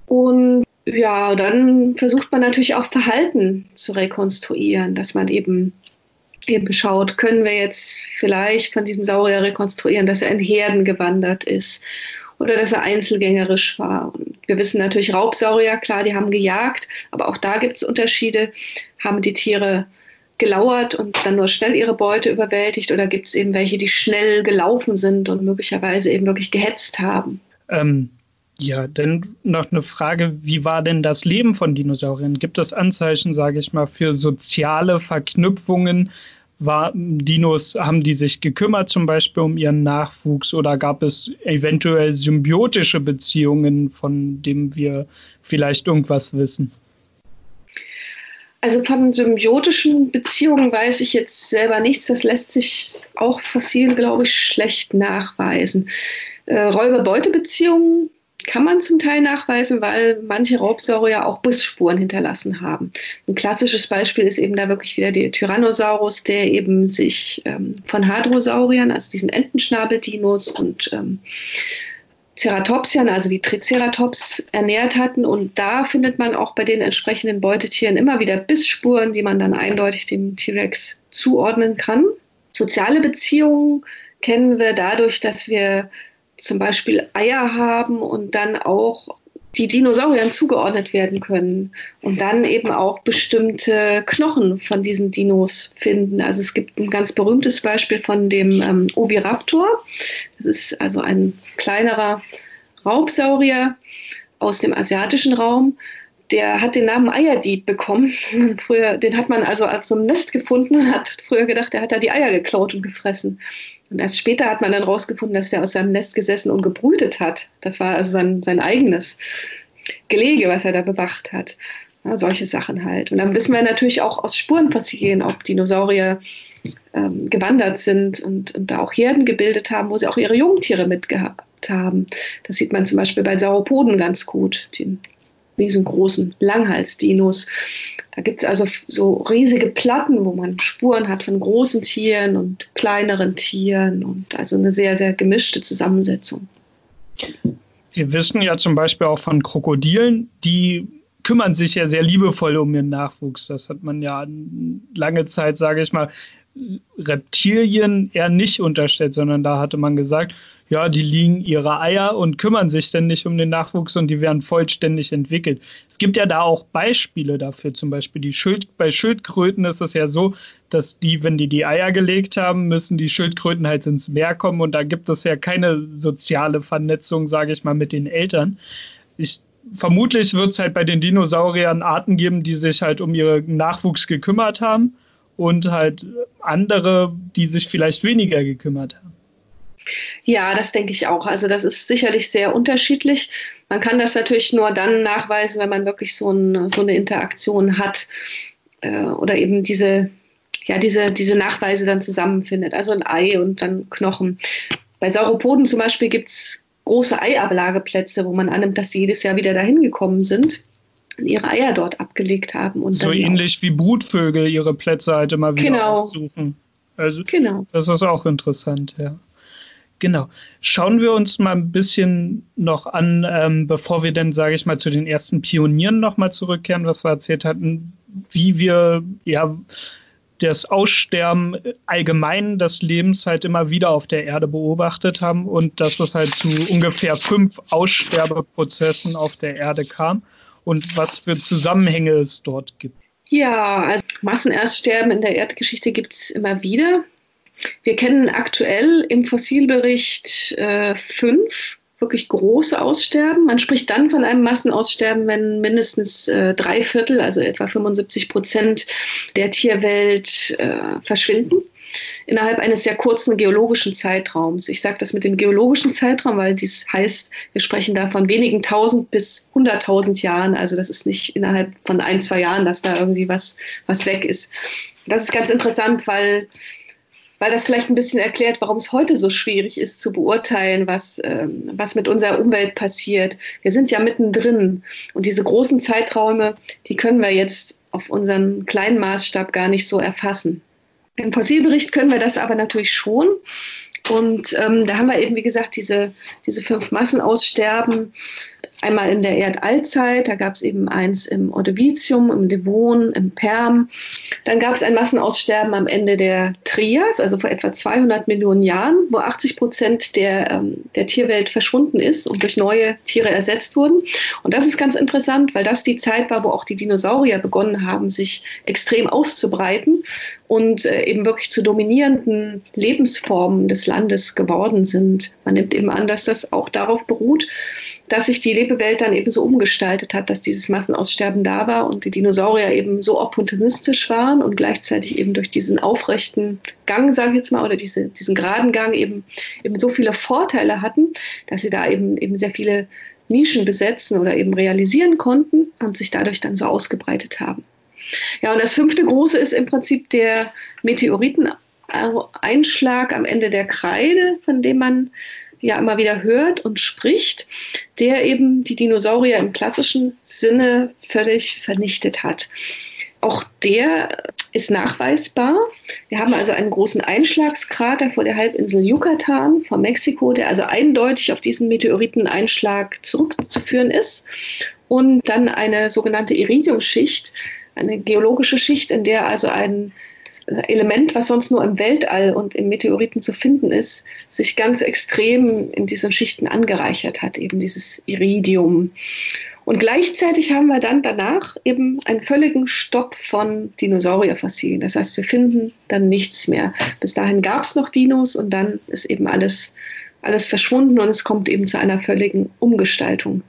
Und ja, dann versucht man natürlich auch Verhalten zu rekonstruieren, dass man eben eben geschaut, können wir jetzt vielleicht von diesem Saurier rekonstruieren, dass er in Herden gewandert ist oder dass er einzelgängerisch war. Und wir wissen natürlich Raubsaurier, klar, die haben gejagt, aber auch da gibt es Unterschiede. Haben die Tiere gelauert und dann nur schnell ihre Beute überwältigt oder gibt es eben welche, die schnell gelaufen sind und möglicherweise eben wirklich gehetzt haben? Ähm, ja, dann noch eine Frage, wie war denn das Leben von Dinosauriern? Gibt es Anzeichen, sage ich mal, für soziale Verknüpfungen war, Dinos, haben die sich gekümmert zum Beispiel um ihren Nachwuchs oder gab es eventuell symbiotische Beziehungen, von denen wir vielleicht irgendwas wissen? Also von symbiotischen Beziehungen weiß ich jetzt selber nichts. Das lässt sich auch fossil, glaube ich, schlecht nachweisen. Äh, Räuber-Beute-Beziehungen kann man zum Teil nachweisen, weil manche Raubsaurier auch Bissspuren hinterlassen haben. Ein klassisches Beispiel ist eben da wirklich wieder der Tyrannosaurus, der eben sich ähm, von Hadrosauriern, also diesen Entenschnabeldinos und ähm, Ceratopsian, also die Triceratops, ernährt hatten. Und da findet man auch bei den entsprechenden Beutetieren immer wieder Bissspuren, die man dann eindeutig dem T-Rex zuordnen kann. Soziale Beziehungen kennen wir dadurch, dass wir zum Beispiel Eier haben und dann auch die Dinosauriern zugeordnet werden können und dann eben auch bestimmte Knochen von diesen Dinos finden. Also es gibt ein ganz berühmtes Beispiel von dem ähm, Oviraptor. Das ist also ein kleinerer Raubsaurier aus dem asiatischen Raum, der hat den Namen Eierdieb bekommen. Früher, den hat man also auf so einem Nest gefunden und hat früher gedacht, der hat da die Eier geklaut und gefressen. Und erst später hat man dann rausgefunden, dass der aus seinem Nest gesessen und gebrütet hat. Das war also sein, sein eigenes Gelege, was er da bewacht hat. Ja, solche Sachen halt. Und dann wissen wir natürlich auch aus Spurenfossilien, ob Dinosaurier ähm, gewandert sind und, und da auch Herden gebildet haben, wo sie auch ihre Jungtiere mitgehabt haben. Das sieht man zum Beispiel bei Sauropoden ganz gut, den riesengroßen Langhalsdinos. Da gibt es also so riesige Platten, wo man Spuren hat von großen Tieren und kleineren Tieren und also eine sehr, sehr gemischte Zusammensetzung. Wir wissen ja zum Beispiel auch von Krokodilen, die kümmern sich ja sehr liebevoll um ihren Nachwuchs. Das hat man ja lange Zeit, sage ich mal, Reptilien eher nicht unterstellt, sondern da hatte man gesagt, ja, die liegen ihre Eier und kümmern sich dann nicht um den Nachwuchs und die werden vollständig entwickelt. Es gibt ja da auch Beispiele dafür, zum Beispiel die Schild, bei Schildkröten ist es ja so, dass die, wenn die die Eier gelegt haben, müssen die Schildkröten halt ins Meer kommen und da gibt es ja keine soziale Vernetzung, sage ich mal, mit den Eltern. Ich, vermutlich wird es halt bei den Dinosauriern Arten geben, die sich halt um ihren Nachwuchs gekümmert haben und halt andere, die sich vielleicht weniger gekümmert haben. Ja, das denke ich auch. Also das ist sicherlich sehr unterschiedlich. Man kann das natürlich nur dann nachweisen, wenn man wirklich so, ein, so eine Interaktion hat äh, oder eben diese, ja, diese, diese Nachweise dann zusammenfindet. Also ein Ei und dann Knochen. Bei Sauropoden zum Beispiel gibt es große Eiablageplätze, wo man annimmt, dass sie jedes Jahr wieder dahin gekommen sind und ihre Eier dort abgelegt haben. Und so ähnlich wie Brutvögel ihre Plätze halt immer wieder genau. suchen. Also genau. das ist auch interessant, ja. Genau. Schauen wir uns mal ein bisschen noch an, ähm, bevor wir dann, sage ich mal, zu den ersten Pionieren nochmal zurückkehren, was wir erzählt hatten, wie wir ja das Aussterben allgemein des Lebens halt immer wieder auf der Erde beobachtet haben und dass es halt zu ungefähr fünf Aussterbeprozessen auf der Erde kam und was für Zusammenhänge es dort gibt. Ja, also Massenerststerben in der Erdgeschichte gibt es immer wieder. Wir kennen aktuell im Fossilbericht äh, fünf wirklich große Aussterben. Man spricht dann von einem Massenaussterben, wenn mindestens äh, drei Viertel, also etwa 75 Prozent der Tierwelt äh, verschwinden innerhalb eines sehr kurzen geologischen Zeitraums. Ich sage das mit dem geologischen Zeitraum, weil dies heißt, wir sprechen da von wenigen tausend bis hunderttausend Jahren. Also das ist nicht innerhalb von ein, zwei Jahren, dass da irgendwie was, was weg ist. Das ist ganz interessant, weil weil das vielleicht ein bisschen erklärt, warum es heute so schwierig ist zu beurteilen, was, ähm, was mit unserer Umwelt passiert. Wir sind ja mittendrin und diese großen Zeiträume, die können wir jetzt auf unseren kleinen Maßstab gar nicht so erfassen. Im Fossilbericht können wir das aber natürlich schon. Und ähm, da haben wir eben, wie gesagt, diese, diese fünf Massenaussterben Einmal in der Erdallzeit, da gab es eben eins im Ordovicium, im Devon, im Perm. Dann gab es ein Massenaussterben am Ende der Trias, also vor etwa 200 Millionen Jahren, wo 80 Prozent der, ähm, der Tierwelt verschwunden ist und durch neue Tiere ersetzt wurden. Und das ist ganz interessant, weil das die Zeit war, wo auch die Dinosaurier begonnen haben, sich extrem auszubreiten und äh, eben wirklich zu dominierenden Lebensformen des Landes geworden sind. Man nimmt eben an, dass das auch darauf beruht, dass sich die Lebewelt dann eben so umgestaltet hat, dass dieses Massenaussterben da war und die Dinosaurier eben so opportunistisch waren und gleichzeitig eben durch diesen aufrechten Gang, sage ich jetzt mal, oder diese, diesen geraden Gang eben, eben so viele Vorteile hatten, dass sie da eben, eben sehr viele Nischen besetzen oder eben realisieren konnten und sich dadurch dann so ausgebreitet haben. Ja, und das fünfte große ist im Prinzip der Meteoriteneinschlag am Ende der Kreide, von dem man ja immer wieder hört und spricht, der eben die Dinosaurier im klassischen Sinne völlig vernichtet hat. Auch der ist nachweisbar. Wir haben also einen großen Einschlagskrater vor der Halbinsel Yucatan vor Mexiko, der also eindeutig auf diesen Meteoriteneinschlag zurückzuführen ist. Und dann eine sogenannte Iridiumschicht, eine geologische Schicht, in der also ein Element, was sonst nur im Weltall und im Meteoriten zu finden ist, sich ganz extrem in diesen Schichten angereichert hat, eben dieses Iridium. Und gleichzeitig haben wir dann danach eben einen völligen Stopp von Dinosaurierfossilien. Das heißt, wir finden dann nichts mehr. Bis dahin gab es noch Dinos und dann ist eben alles, alles verschwunden und es kommt eben zu einer völligen Umgestaltung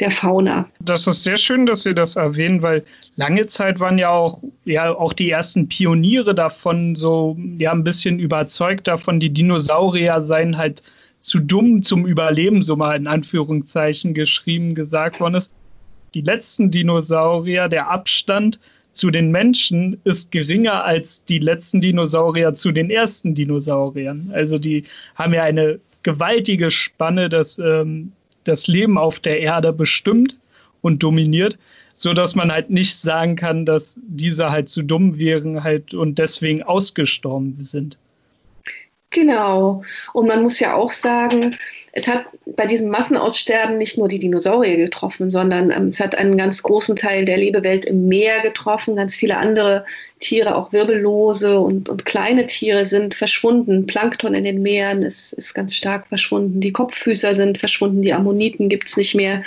der Fauna. Das ist sehr schön, dass Sie das erwähnen, weil lange Zeit waren ja auch, ja auch die ersten Pioniere davon so ja ein bisschen überzeugt davon, die Dinosaurier seien halt zu dumm zum Überleben, so mal in Anführungszeichen geschrieben gesagt worden ist. Die letzten Dinosaurier, der Abstand zu den Menschen ist geringer als die letzten Dinosaurier zu den ersten Dinosauriern. Also die haben ja eine gewaltige Spanne, dass ähm, das Leben auf der Erde bestimmt und dominiert, so dass man halt nicht sagen kann, dass diese halt zu dumm wären halt und deswegen ausgestorben sind. Genau. Und man muss ja auch sagen, es hat bei diesem Massenaussterben nicht nur die Dinosaurier getroffen, sondern ähm, es hat einen ganz großen Teil der Lebewelt im Meer getroffen. Ganz viele andere Tiere, auch Wirbellose und, und kleine Tiere sind verschwunden. Plankton in den Meeren ist, ist ganz stark verschwunden. Die Kopffüßer sind verschwunden. Die Ammoniten gibt es nicht mehr.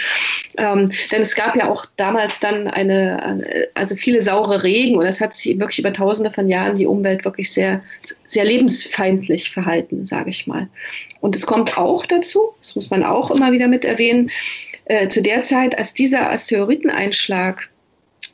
Ähm, denn es gab ja auch damals dann eine, also viele saure Regen und es hat sich wirklich über tausende von Jahren die Umwelt wirklich sehr, sehr lebensfeindlich verhalten, sage ich mal. Und es kommt auch dazu, das muss man auch immer wieder mit erwähnen, äh, zu der Zeit, als dieser Asteroideneinschlag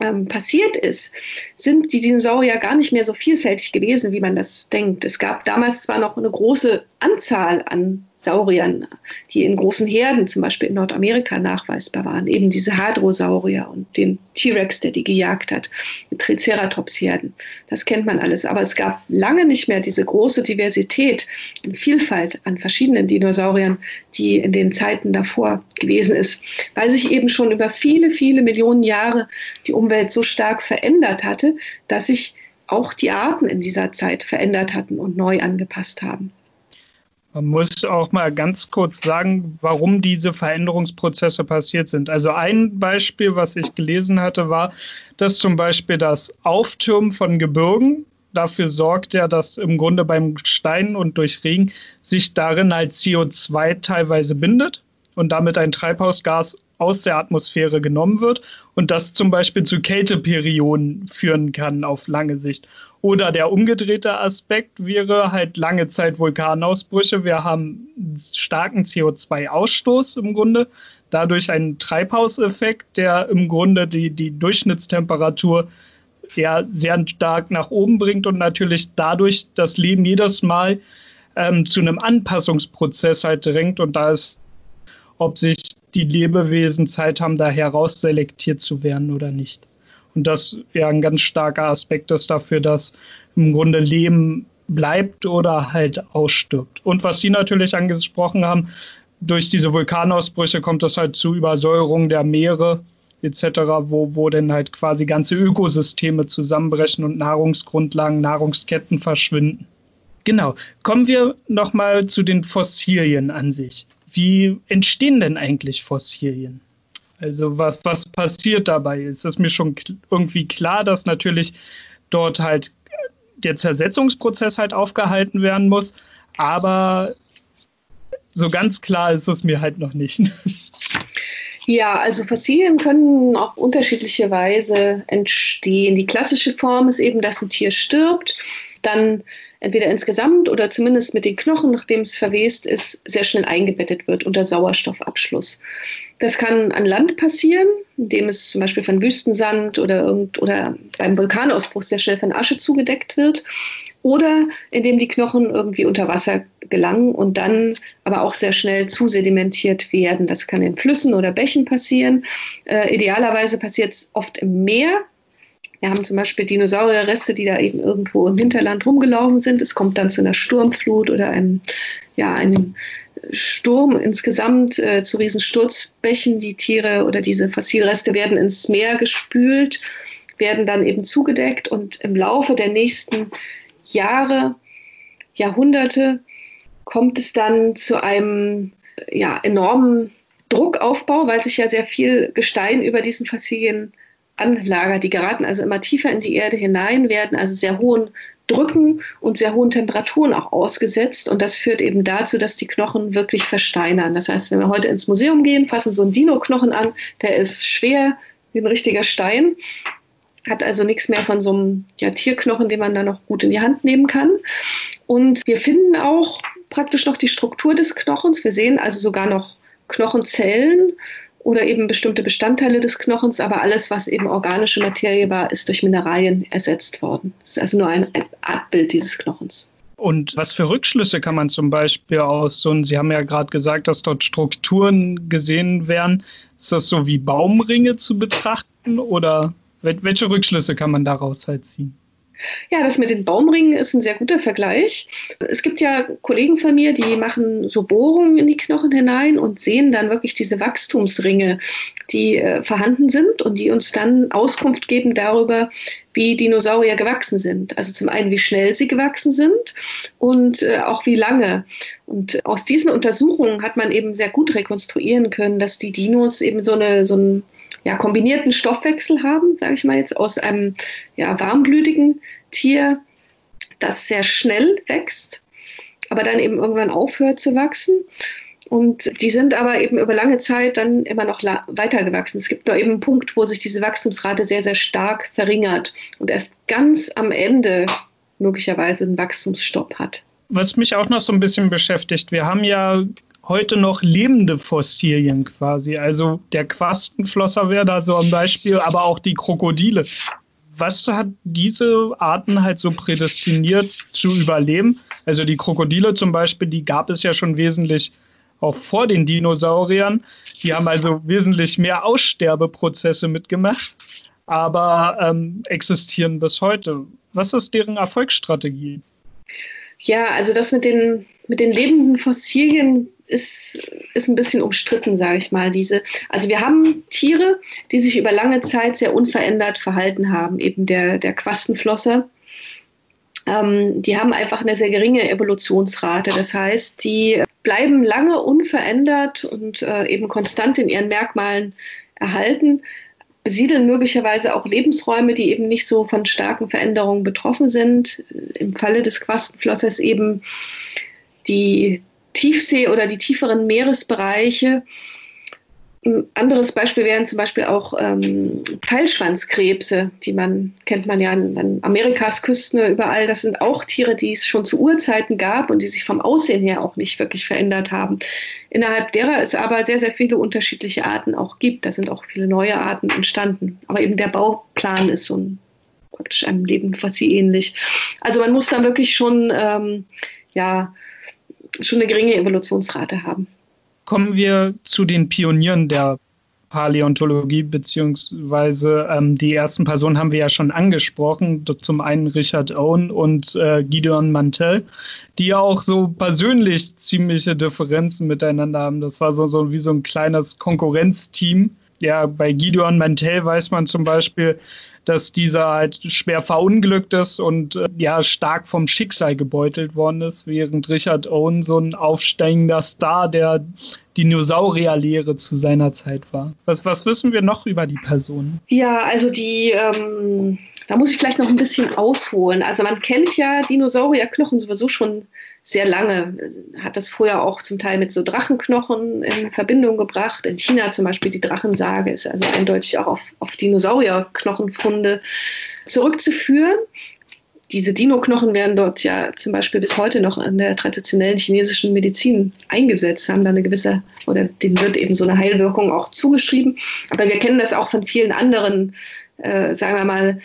ähm, passiert ist, sind die Dinosaurier gar nicht mehr so vielfältig gewesen, wie man das denkt. Es gab damals zwar noch eine große Anzahl an Sauriern, die in großen Herden, zum Beispiel in Nordamerika, nachweisbar waren. Eben diese Hadrosaurier und den T-Rex, der die gejagt hat, Triceratops-Herden. Das kennt man alles. Aber es gab lange nicht mehr diese große Diversität und Vielfalt an verschiedenen Dinosauriern, die in den Zeiten davor gewesen ist, weil sich eben schon über viele, viele Millionen Jahre die Umwelt so stark verändert hatte, dass sich auch die Arten in dieser Zeit verändert hatten und neu angepasst haben. Man muss auch mal ganz kurz sagen, warum diese Veränderungsprozesse passiert sind. Also ein Beispiel, was ich gelesen hatte, war, dass zum Beispiel das Auftürmen von Gebirgen dafür sorgt ja, dass im Grunde beim Stein und durch Regen sich darin halt CO2 teilweise bindet und damit ein Treibhausgas aus der Atmosphäre genommen wird und das zum Beispiel zu Kälteperioden führen kann auf lange Sicht. Oder der umgedrehte Aspekt wäre halt lange Zeit Vulkanausbrüche. Wir haben starken CO2-Ausstoß im Grunde, dadurch einen Treibhauseffekt, der im Grunde die, die Durchschnittstemperatur ja sehr stark nach oben bringt und natürlich dadurch das Leben jedes Mal ähm, zu einem Anpassungsprozess halt drängt und da ist, ob sich die Lebewesen Zeit haben, da herausselektiert zu werden oder nicht. Und das ja ein ganz starker Aspekt ist dafür, dass im Grunde Leben bleibt oder halt ausstirbt. Und was Sie natürlich angesprochen haben, durch diese Vulkanausbrüche kommt es halt zu Übersäuerung der Meere etc., wo, wo dann halt quasi ganze Ökosysteme zusammenbrechen und Nahrungsgrundlagen, Nahrungsketten verschwinden. Genau. Kommen wir nochmal zu den Fossilien an sich. Wie entstehen denn eigentlich Fossilien? Also was, was passiert dabei? Ist es mir schon irgendwie klar, dass natürlich dort halt der Zersetzungsprozess halt aufgehalten werden muss, aber so ganz klar ist es mir halt noch nicht. Ja, also Fossilien können auf unterschiedliche Weise entstehen. Die klassische Form ist eben, dass ein Tier stirbt, dann entweder insgesamt oder zumindest mit den Knochen, nachdem es verwest ist, sehr schnell eingebettet wird unter Sauerstoffabschluss. Das kann an Land passieren, indem es zum Beispiel von Wüstensand oder, irgend, oder beim Vulkanausbruch sehr schnell von Asche zugedeckt wird oder indem die Knochen irgendwie unter Wasser gelangen und dann aber auch sehr schnell zusedimentiert werden. Das kann in Flüssen oder Bächen passieren. Äh, idealerweise passiert es oft im Meer, wir haben zum Beispiel Dinosaurierreste, die da eben irgendwo im Hinterland rumgelaufen sind. Es kommt dann zu einer Sturmflut oder einem, ja, einem Sturm insgesamt äh, zu Riesensturzbächen. Die Tiere oder diese Fossilreste werden ins Meer gespült, werden dann eben zugedeckt und im Laufe der nächsten Jahre, Jahrhunderte kommt es dann zu einem ja, enormen Druckaufbau, weil sich ja sehr viel Gestein über diesen Fossilien anlagert. Die geraten also immer tiefer in die Erde hinein, werden also sehr hohen Drücken und sehr hohen Temperaturen auch ausgesetzt. Und das führt eben dazu, dass die Knochen wirklich versteinern. Das heißt, wenn wir heute ins Museum gehen, fassen so einen Dino-Knochen an, der ist schwer wie ein richtiger Stein, hat also nichts mehr von so einem ja, Tierknochen, den man dann noch gut in die Hand nehmen kann. Und wir finden auch praktisch noch die Struktur des Knochens. Wir sehen also sogar noch Knochenzellen oder eben bestimmte Bestandteile des Knochens, aber alles, was eben organische Materie war, ist durch Mineralien ersetzt worden. Das ist also nur ein, Artbild dieses Knochens. Und was für Rückschlüsse kann man zum Beispiel aus so, Sie haben ja gerade gesagt, dass dort Strukturen gesehen werden. Ist das so wie Baumringe zu betrachten oder welche Rückschlüsse kann man daraus halt ziehen? Ja, das mit den Baumringen ist ein sehr guter Vergleich. Es gibt ja Kollegen von mir, die machen so Bohrungen in die Knochen hinein und sehen dann wirklich diese Wachstumsringe, die äh, vorhanden sind und die uns dann Auskunft geben darüber, wie Dinosaurier gewachsen sind. Also zum einen, wie schnell sie gewachsen sind und äh, auch wie lange. Und aus diesen Untersuchungen hat man eben sehr gut rekonstruieren können, dass die Dinos eben so, eine, so ein ja, kombinierten Stoffwechsel haben, sage ich mal jetzt, aus einem ja, warmblütigen Tier, das sehr schnell wächst, aber dann eben irgendwann aufhört zu wachsen. Und die sind aber eben über lange Zeit dann immer noch weiter gewachsen. Es gibt nur eben einen Punkt, wo sich diese Wachstumsrate sehr, sehr stark verringert und erst ganz am Ende möglicherweise einen Wachstumsstopp hat. Was mich auch noch so ein bisschen beschäftigt, wir haben ja heute noch lebende Fossilien quasi. Also der Quastenflosser wäre da so ein Beispiel, aber auch die Krokodile. Was hat diese Arten halt so prädestiniert zu überleben? Also die Krokodile zum Beispiel, die gab es ja schon wesentlich auch vor den Dinosauriern. Die haben also wesentlich mehr Aussterbeprozesse mitgemacht, aber ähm, existieren bis heute. Was ist deren Erfolgsstrategie? Ja, also das mit den, mit den lebenden Fossilien ist, ist ein bisschen umstritten, sage ich mal. Diese, also wir haben Tiere, die sich über lange Zeit sehr unverändert verhalten haben, eben der, der Quastenflosser. Ähm, die haben einfach eine sehr geringe Evolutionsrate. Das heißt, die bleiben lange unverändert und äh, eben konstant in ihren Merkmalen erhalten, besiedeln möglicherweise auch Lebensräume, die eben nicht so von starken Veränderungen betroffen sind. Im Falle des Quastenflossers eben die Tiefsee oder die tieferen Meeresbereiche. Ein anderes Beispiel wären zum Beispiel auch ähm, Pfeilschwanzkrebse, die man kennt man ja an, Amerikas Küsten überall. Das sind auch Tiere, die es schon zu Urzeiten gab und die sich vom Aussehen her auch nicht wirklich verändert haben. Innerhalb derer es aber sehr, sehr viele unterschiedliche Arten auch gibt. Da sind auch viele neue Arten entstanden. Aber eben der Bauplan ist so ein, praktisch einem Leben fast ähnlich. Also man muss da wirklich schon ähm, ja, schon eine geringe Evolutionsrate haben. Kommen wir zu den Pionieren der Paläontologie, beziehungsweise ähm, die ersten Personen haben wir ja schon angesprochen. Zum einen Richard Owen und äh, Gideon Mantell, die ja auch so persönlich ziemliche Differenzen miteinander haben. Das war so, so wie so ein kleines Konkurrenzteam. Ja, bei Gideon Mantell weiß man zum Beispiel, dass dieser halt schwer verunglückt ist und äh, ja stark vom Schicksal gebeutelt worden ist, während Richard Owen so ein aufsteigender Star der Dinosaurierlehre zu seiner Zeit war. Was, was wissen wir noch über die Person? Ja, also die, ähm, da muss ich vielleicht noch ein bisschen ausholen. Also man kennt ja Dinosaurierknochen sowieso schon sehr lange. Hat das vorher auch zum Teil mit so Drachenknochen in Verbindung gebracht. In China zum Beispiel die Drachensage ist also eindeutig auch auf, auf Dinosaurierknochenfunde zurückzuführen. Diese Dino-Knochen werden dort ja zum Beispiel bis heute noch in der traditionellen chinesischen Medizin eingesetzt, haben da eine gewisse, oder denen wird eben so eine Heilwirkung auch zugeschrieben. Aber wir kennen das auch von vielen anderen, äh, sagen wir mal,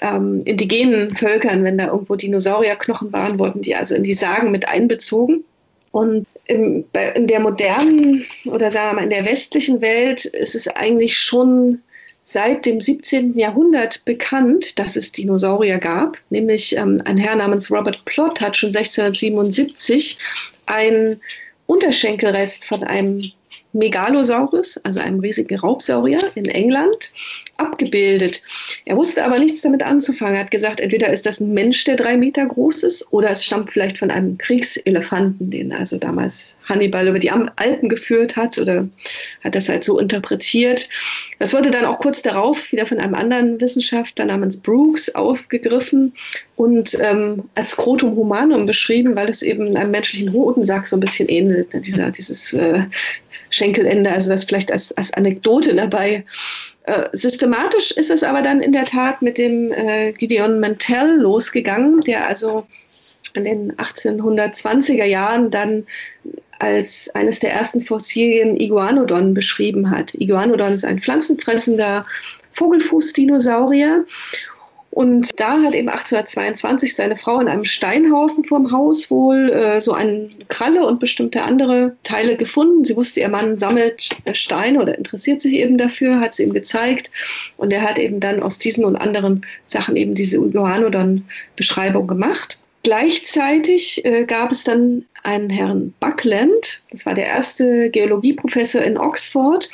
ähm, indigenen Völkern, wenn da irgendwo Dinosaurierknochen waren, wurden die also in die Sagen mit einbezogen. Und im, in der modernen oder sagen wir mal in der westlichen Welt ist es eigentlich schon seit dem 17. Jahrhundert bekannt, dass es Dinosaurier gab. Nämlich ähm, ein Herr namens Robert Plott hat schon 1677 ein Unterschenkelrest von einem Megalosaurus, also einem riesigen Raubsaurier in England, abgebildet. Er wusste aber nichts damit anzufangen. Er hat gesagt, entweder ist das ein Mensch, der drei Meter groß ist, oder es stammt vielleicht von einem Kriegselefanten, den also damals Hannibal über die Alpen geführt hat oder hat das halt so interpretiert. Das wurde dann auch kurz darauf wieder von einem anderen Wissenschaftler namens Brooks aufgegriffen und ähm, als Scrotum humanum beschrieben, weil es eben einem menschlichen Hodensack so ein bisschen ähnelt, dieser, dieses äh, Schenkelende, also das vielleicht als, als Anekdote dabei. Äh, systematisch ist es aber dann in der Tat mit dem äh, Gideon Mantell losgegangen, der also in den 1820er Jahren dann als eines der ersten Fossilien Iguanodon beschrieben hat. Iguanodon ist ein pflanzenfressender Vogelfußdinosaurier und da hat eben 1822 seine Frau in einem Steinhaufen vorm Haus wohl äh, so eine Kralle und bestimmte andere Teile gefunden. Sie wusste, ihr Mann sammelt äh, Steine oder interessiert sich eben dafür, hat sie ihm gezeigt. Und er hat eben dann aus diesen und anderen Sachen eben diese Iguanodon-Beschreibung gemacht. Gleichzeitig äh, gab es dann einen Herrn Buckland, das war der erste Geologieprofessor in Oxford,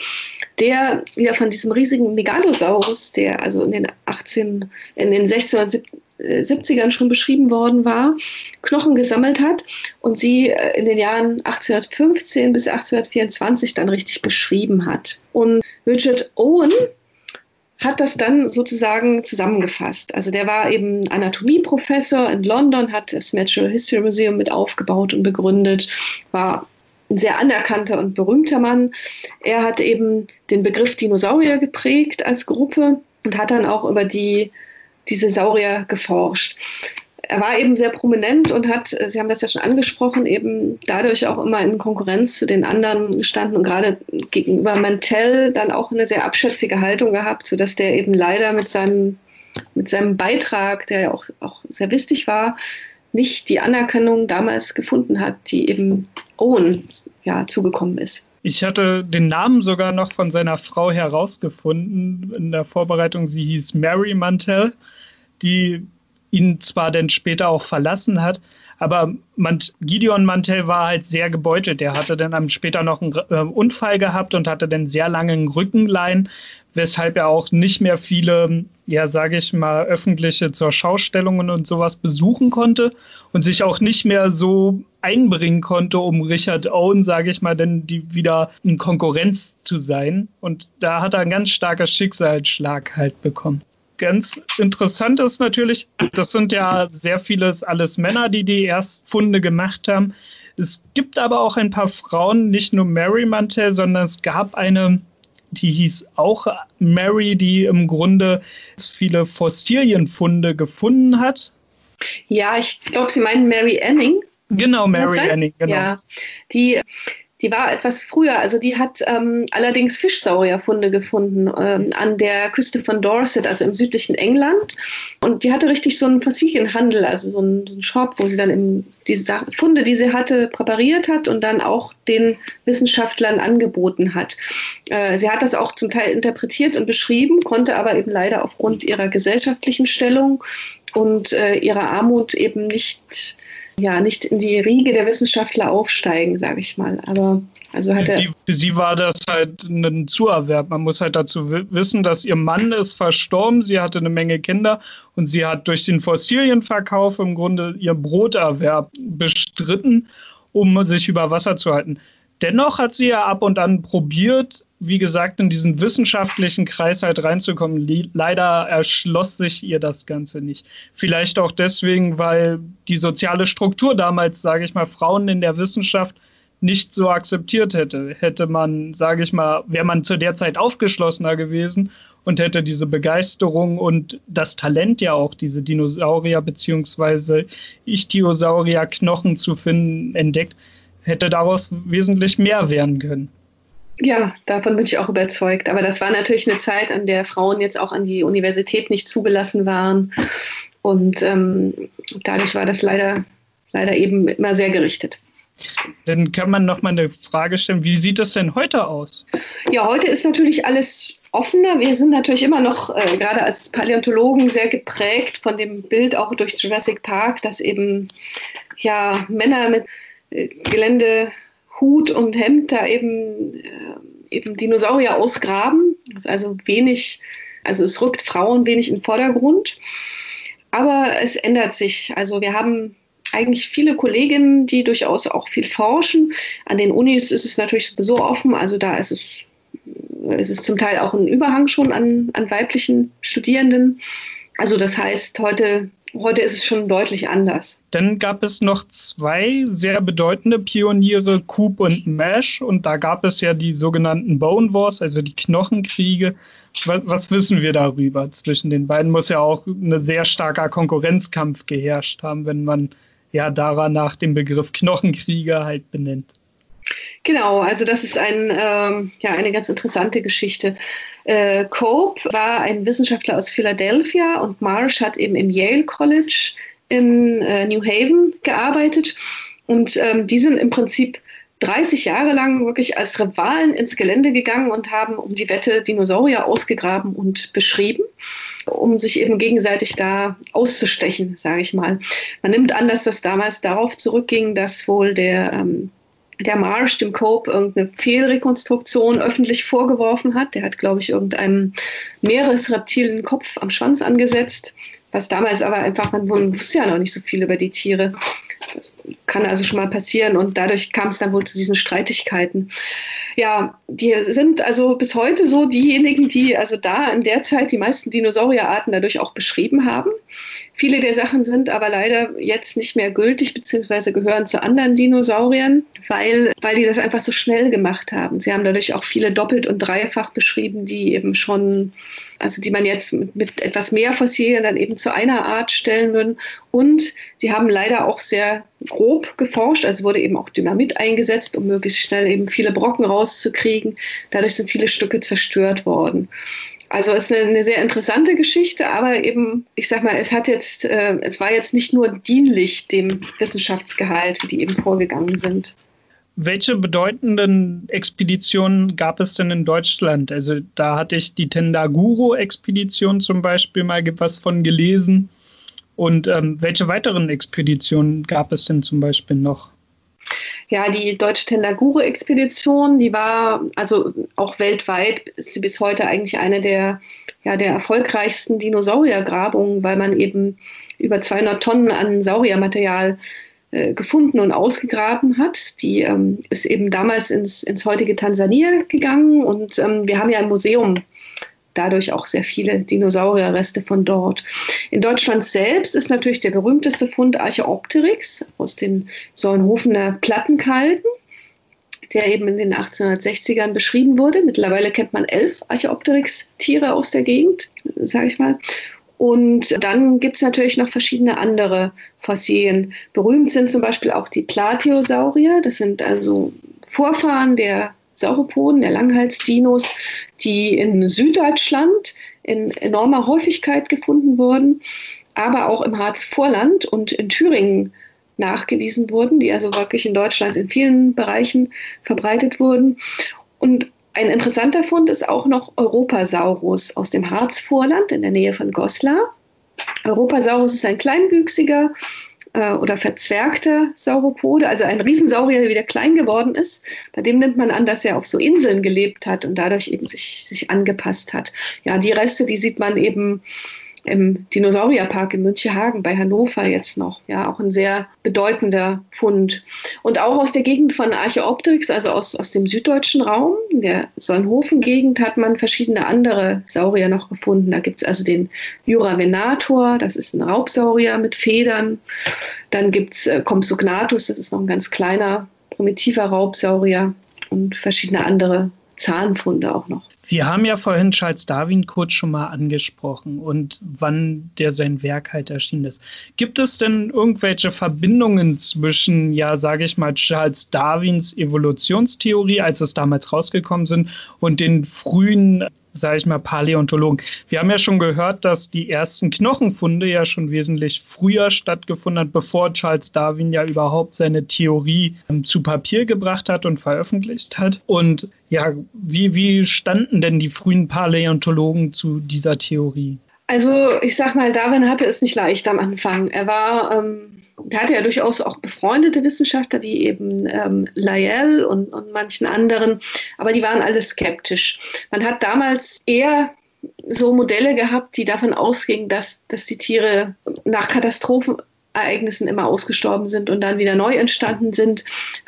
der wieder von diesem riesigen Megalosaurus, der also in den 18, in den 1670ern schon beschrieben worden war, Knochen gesammelt hat und sie äh, in den Jahren 1815 bis 1824 dann richtig beschrieben hat. Und Richard Owen, hat das dann sozusagen zusammengefasst. Also der war eben Anatomieprofessor in London, hat das Natural History Museum mit aufgebaut und begründet, war ein sehr anerkannter und berühmter Mann. Er hat eben den Begriff Dinosaurier geprägt als Gruppe und hat dann auch über die, diese Saurier geforscht er war eben sehr prominent und hat, äh, Sie haben das ja schon angesprochen, eben dadurch auch immer in Konkurrenz zu den anderen gestanden und gerade gegenüber Mantell dann auch eine sehr abschätzige Haltung gehabt, sodass der eben leider mit seinem, mit seinem Beitrag, der ja auch, auch sehr wichtig war, nicht die Anerkennung damals gefunden hat, die eben Owen ja, zugekommen ist. Ich hatte den Namen sogar noch von seiner Frau herausgefunden in der Vorbereitung. Sie hieß Mary Mantell, die ihn zwar dann später auch verlassen hat, aber Gideon Mantell war halt sehr gebeutelt. Er hatte dann später noch einen äh, Unfall gehabt und hatte dann sehr langen Rückenlein, weshalb er auch nicht mehr viele, ja, sage ich mal, öffentliche zur Schaustellungen und sowas besuchen konnte und sich auch nicht mehr so einbringen konnte, um Richard Owen, sage ich mal, denn die wieder in Konkurrenz zu sein. Und da hat er einen ganz starker Schicksalsschlag halt bekommen ganz interessant ist natürlich, das sind ja sehr viele alles Männer, die die Erstfunde gemacht haben. Es gibt aber auch ein paar Frauen, nicht nur Mary Mantell, sondern es gab eine, die hieß auch Mary, die im Grunde viele Fossilienfunde gefunden hat. Ja, ich glaube, Sie meinen Mary Anning. Genau, Mary Anning, genau. Ja, die die war etwas früher, also die hat ähm, allerdings Fischsaurierfunde gefunden ähm, an der Küste von Dorset, also im südlichen England. Und die hatte richtig so einen Fossilienhandel, also so einen, so einen Shop, wo sie dann eben diese Funde, die sie hatte, präpariert hat und dann auch den Wissenschaftlern angeboten hat. Äh, sie hat das auch zum Teil interpretiert und beschrieben, konnte aber eben leider aufgrund ihrer gesellschaftlichen Stellung und äh, ihrer Armut eben nicht ja, nicht in die Riege der Wissenschaftler aufsteigen, sage ich mal. Aber also hat für, sie, für sie war das halt ein Zuerwerb. Man muss halt dazu wissen, dass ihr Mann ist verstorben, sie hatte eine Menge Kinder und sie hat durch den Fossilienverkauf im Grunde ihr Broterwerb bestritten, um sich über Wasser zu halten. Dennoch hat sie ja ab und an probiert, wie gesagt, in diesen wissenschaftlichen Kreis halt reinzukommen. Leider erschloss sich ihr das Ganze nicht. Vielleicht auch deswegen, weil die soziale Struktur damals, sage ich mal, Frauen in der Wissenschaft nicht so akzeptiert hätte. Hätte man, sage ich mal, wäre man zu der Zeit aufgeschlossener gewesen und hätte diese Begeisterung und das Talent ja auch, diese Dinosaurier bzw. Ichthyosaurier-Knochen zu finden, entdeckt, hätte daraus wesentlich mehr werden können. Ja, davon bin ich auch überzeugt. Aber das war natürlich eine Zeit, an der Frauen jetzt auch an die Universität nicht zugelassen waren. Und ähm, dadurch war das leider, leider eben immer sehr gerichtet. Dann kann man noch mal eine Frage stellen, wie sieht das denn heute aus? Ja, heute ist natürlich alles offener. Wir sind natürlich immer noch, äh, gerade als Paläontologen, sehr geprägt von dem Bild auch durch Jurassic Park, dass eben ja Männer mit äh, Gelände Hut und Hemd da eben, äh, eben Dinosaurier ausgraben. Also wenig, also es rückt Frauen wenig in den Vordergrund. Aber es ändert sich. Also wir haben eigentlich viele Kolleginnen, die durchaus auch viel forschen. An den Unis ist es natürlich sowieso offen, also da ist es, es ist zum Teil auch ein Überhang schon an, an weiblichen Studierenden. Also das heißt, heute Heute ist es schon deutlich anders. Dann gab es noch zwei sehr bedeutende Pioniere, Coop und Mash. Und da gab es ja die sogenannten Bone Wars, also die Knochenkriege. Was, was wissen wir darüber? Zwischen den beiden muss ja auch ein sehr starker Konkurrenzkampf geherrscht haben, wenn man ja daran nach dem Begriff Knochenkrieger halt benennt. Genau, also das ist ein, ähm, ja, eine ganz interessante Geschichte. Äh, Cope war ein Wissenschaftler aus Philadelphia und Marsh hat eben im Yale College in äh, New Haven gearbeitet. Und ähm, die sind im Prinzip 30 Jahre lang wirklich als Rivalen ins Gelände gegangen und haben um die Wette Dinosaurier ausgegraben und beschrieben, um sich eben gegenseitig da auszustechen, sage ich mal. Man nimmt an, dass das damals darauf zurückging, dass wohl der ähm, der Marsh dem Cope irgendeine Fehlrekonstruktion öffentlich vorgeworfen hat. Der hat, glaube ich, irgendeinem Meeresreptil Kopf am Schwanz angesetzt, was damals aber einfach, man wusste ja noch nicht so viel über die Tiere. Das kann also schon mal passieren und dadurch kam es dann wohl zu diesen Streitigkeiten. Ja, die sind also bis heute so diejenigen, die also da in der Zeit die meisten Dinosaurierarten dadurch auch beschrieben haben. Viele der Sachen sind aber leider jetzt nicht mehr gültig beziehungsweise gehören zu anderen Dinosauriern, weil, weil die das einfach so schnell gemacht haben. Sie haben dadurch auch viele doppelt und dreifach beschrieben, die eben schon, also die man jetzt mit, etwas mehr Fossilien dann eben zu einer Art stellen würden. Und sie haben leider auch sehr grob geforscht. Also wurde eben auch Dynamit eingesetzt, um möglichst schnell eben viele Brocken rauszukriegen. Dadurch sind viele Stücke zerstört worden. Also es ist eine, eine, sehr interessante Geschichte, aber eben, ich sag mal, es hat jetzt, äh, es war jetzt nicht nur dienlich dem Wissenschaftsgehalt, wie die eben vorgegangen sind. Welche bedeutenden Expeditionen gab es denn in Deutschland? Also da hatte ich die Tendaguro-Expedition zum Beispiel mal was von gelesen. Und ähm, welche weiteren Expeditionen gab es denn zum Beispiel noch? Ja, die deutsche Tendagure-Expedition, die war also auch weltweit, ist sie bis heute eigentlich eine der, ja, der erfolgreichsten Dinosauriergrabungen, weil man eben über 200 Tonnen an Sauriermaterial äh, gefunden und ausgegraben hat. Die ähm, ist eben damals ins, ins heutige Tansania gegangen und ähm, wir haben ja ein Museum dadurch auch sehr viele Dinosaurierreste von dort. In Deutschland selbst ist natürlich der berühmteste Fund Archeopteryx aus den Solnhofener Plattenkalken der eben in den 1860ern beschrieben wurde. Mittlerweile kennt man elf Archeopteryx-Tiere aus der Gegend, sage ich mal. Und dann gibt es natürlich noch verschiedene andere Fossilien. Berühmt sind zum Beispiel auch die Platyosaurier. Das sind also Vorfahren der Sauropoden, der Langhalsdinos, die in Süddeutschland in enormer Häufigkeit gefunden wurden, aber auch im Harzvorland und in Thüringen nachgewiesen wurden, die also wirklich in Deutschland in vielen Bereichen verbreitet wurden. Und ein interessanter Fund ist auch noch Europasaurus aus dem Harzvorland in der Nähe von Goslar. Europasaurus ist ein kleinwüchsiger, äh, oder verzwergter Sauropode, also ein Riesensaurier, der wieder klein geworden ist. Bei dem nimmt man an, dass er auf so Inseln gelebt hat und dadurch eben sich, sich angepasst hat. Ja, die Reste, die sieht man eben im Dinosaurierpark in Münchehagen bei Hannover jetzt noch. Ja, auch ein sehr bedeutender Fund. Und auch aus der Gegend von Archeopteryx, also aus, aus dem süddeutschen Raum, in der Solnhofen-Gegend, hat man verschiedene andere Saurier noch gefunden. Da gibt es also den Juravenator, das ist ein Raubsaurier mit Federn. Dann gibt es äh, Compsognathus, das ist noch ein ganz kleiner, primitiver Raubsaurier und verschiedene andere Zahnfunde auch noch. Wir haben ja vorhin Charles Darwin kurz schon mal angesprochen und wann der sein Werk halt erschienen ist. Gibt es denn irgendwelche Verbindungen zwischen, ja, sage ich mal, Charles Darwins Evolutionstheorie, als es damals rausgekommen sind, und den frühen sage ich mal, Paläontologen. Wir haben ja schon gehört, dass die ersten Knochenfunde ja schon wesentlich früher stattgefunden hat, bevor Charles Darwin ja überhaupt seine Theorie ähm, zu Papier gebracht hat und veröffentlicht hat. Und ja, wie, wie standen denn die frühen Paläontologen zu dieser Theorie? Also ich sag mal, Darwin hatte es nicht leicht am Anfang. Er war, ähm, er hatte ja durchaus auch befreundete Wissenschaftler wie eben ähm, Lyell und, und manchen anderen, aber die waren alle skeptisch. Man hat damals eher so Modelle gehabt, die davon ausgingen, dass, dass die Tiere nach Katastrophenereignissen immer ausgestorben sind und dann wieder neu entstanden sind.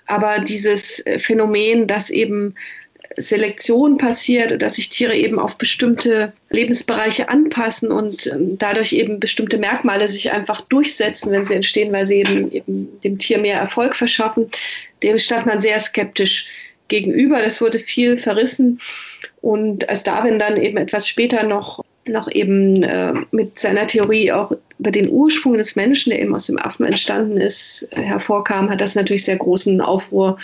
Aber dieses Phänomen, dass eben Selektion passiert, dass sich Tiere eben auf bestimmte Lebensbereiche anpassen und ähm, dadurch eben bestimmte Merkmale sich einfach durchsetzen, wenn sie entstehen, weil sie eben, eben dem Tier mehr Erfolg verschaffen. Dem stand man sehr skeptisch gegenüber. Das wurde viel verrissen. Und als Darwin dann eben etwas später noch, noch eben äh, mit seiner Theorie auch über den Ursprung des Menschen, der eben aus dem Affen entstanden ist, hervorkam, hat das natürlich sehr großen Aufruhr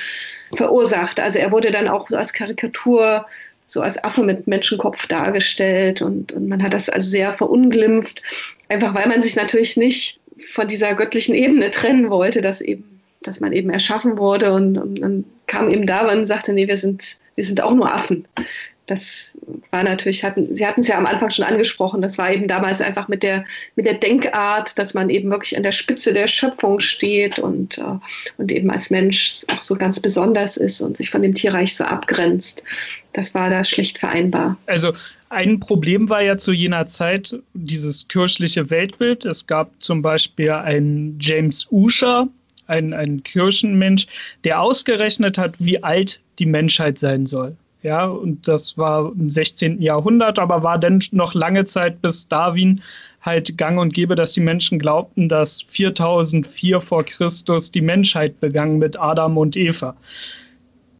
verursacht. Also er wurde dann auch als Karikatur so als Affe mit Menschenkopf dargestellt und, und man hat das also sehr verunglimpft, einfach weil man sich natürlich nicht von dieser göttlichen Ebene trennen wollte, dass eben dass man eben erschaffen wurde und, und dann kam eben da und sagte, nee, wir sind, wir sind auch nur Affen das war natürlich, hatten, Sie hatten es ja am Anfang schon angesprochen, das war eben damals einfach mit der, mit der Denkart, dass man eben wirklich an der Spitze der Schöpfung steht und, äh, und eben als Mensch auch so ganz besonders ist und sich von dem Tierreich so abgrenzt. Das war da schlecht vereinbar. Also ein Problem war ja zu jener Zeit dieses kirchliche Weltbild. Es gab zum Beispiel einen James Usher, ein, ein Kirchenmensch, der ausgerechnet hat, wie alt die Menschheit sein soll. Ja, und das war im 16. Jahrhundert, aber war dann noch lange Zeit bis Darwin halt gang und gäbe, dass die Menschen glaubten, dass 4004 vor Christus die Menschheit begangen mit Adam und Eva.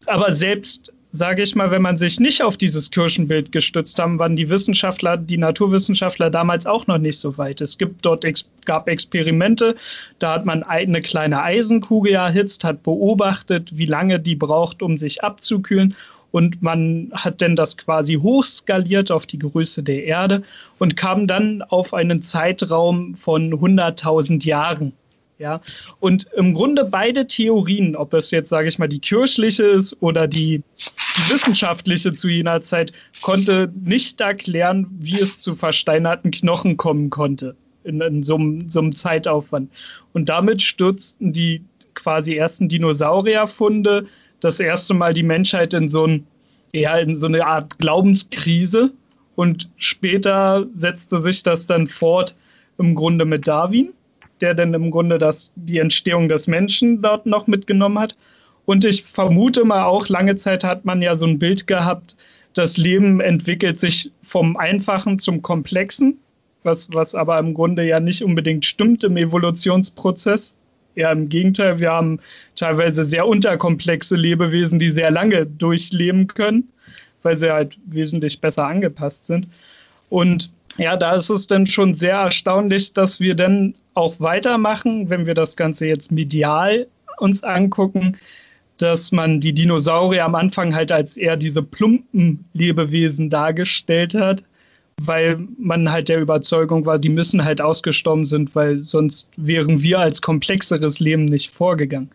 Aber selbst, sage ich mal, wenn man sich nicht auf dieses Kirchenbild gestützt haben, waren die Wissenschaftler, die Naturwissenschaftler damals auch noch nicht so weit. Es gibt dort gab Experimente, da hat man eine kleine Eisenkugel erhitzt, hat beobachtet, wie lange die braucht, um sich abzukühlen und man hat dann das quasi hochskaliert auf die Größe der Erde und kam dann auf einen Zeitraum von 100.000 Jahren. Ja, und im Grunde beide Theorien, ob es jetzt, sage ich mal, die kirchliche ist oder die, die wissenschaftliche zu jener Zeit, konnte nicht erklären, wie es zu versteinerten Knochen kommen konnte in, in so, so einem Zeitaufwand. Und damit stürzten die quasi ersten Dinosaurierfunde das erste Mal die Menschheit in so, ein, eher in so eine Art Glaubenskrise und später setzte sich das dann fort im Grunde mit Darwin, der dann im Grunde das, die Entstehung des Menschen dort noch mitgenommen hat. Und ich vermute mal auch, lange Zeit hat man ja so ein Bild gehabt, das Leben entwickelt sich vom Einfachen zum Komplexen, was, was aber im Grunde ja nicht unbedingt stimmt im Evolutionsprozess. Eher im Gegenteil, wir haben teilweise sehr unterkomplexe Lebewesen, die sehr lange durchleben können, weil sie halt wesentlich besser angepasst sind. Und ja, da ist es dann schon sehr erstaunlich, dass wir dann auch weitermachen, wenn wir das Ganze jetzt medial uns angucken, dass man die Dinosaurier am Anfang halt als eher diese plumpen Lebewesen dargestellt hat weil man halt der Überzeugung war, die müssen halt ausgestorben sind, weil sonst wären wir als komplexeres Leben nicht vorgegangen.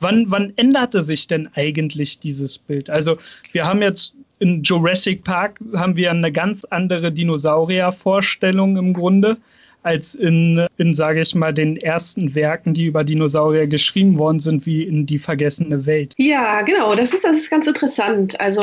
Wann, wann änderte sich denn eigentlich dieses Bild? Also wir haben jetzt in Jurassic Park haben wir eine ganz andere Dinosauriervorstellung im Grunde als in, in sage ich mal, den ersten Werken, die über Dinosaurier geschrieben worden sind, wie in Die vergessene Welt. Ja, genau, das ist, das ist ganz interessant. Also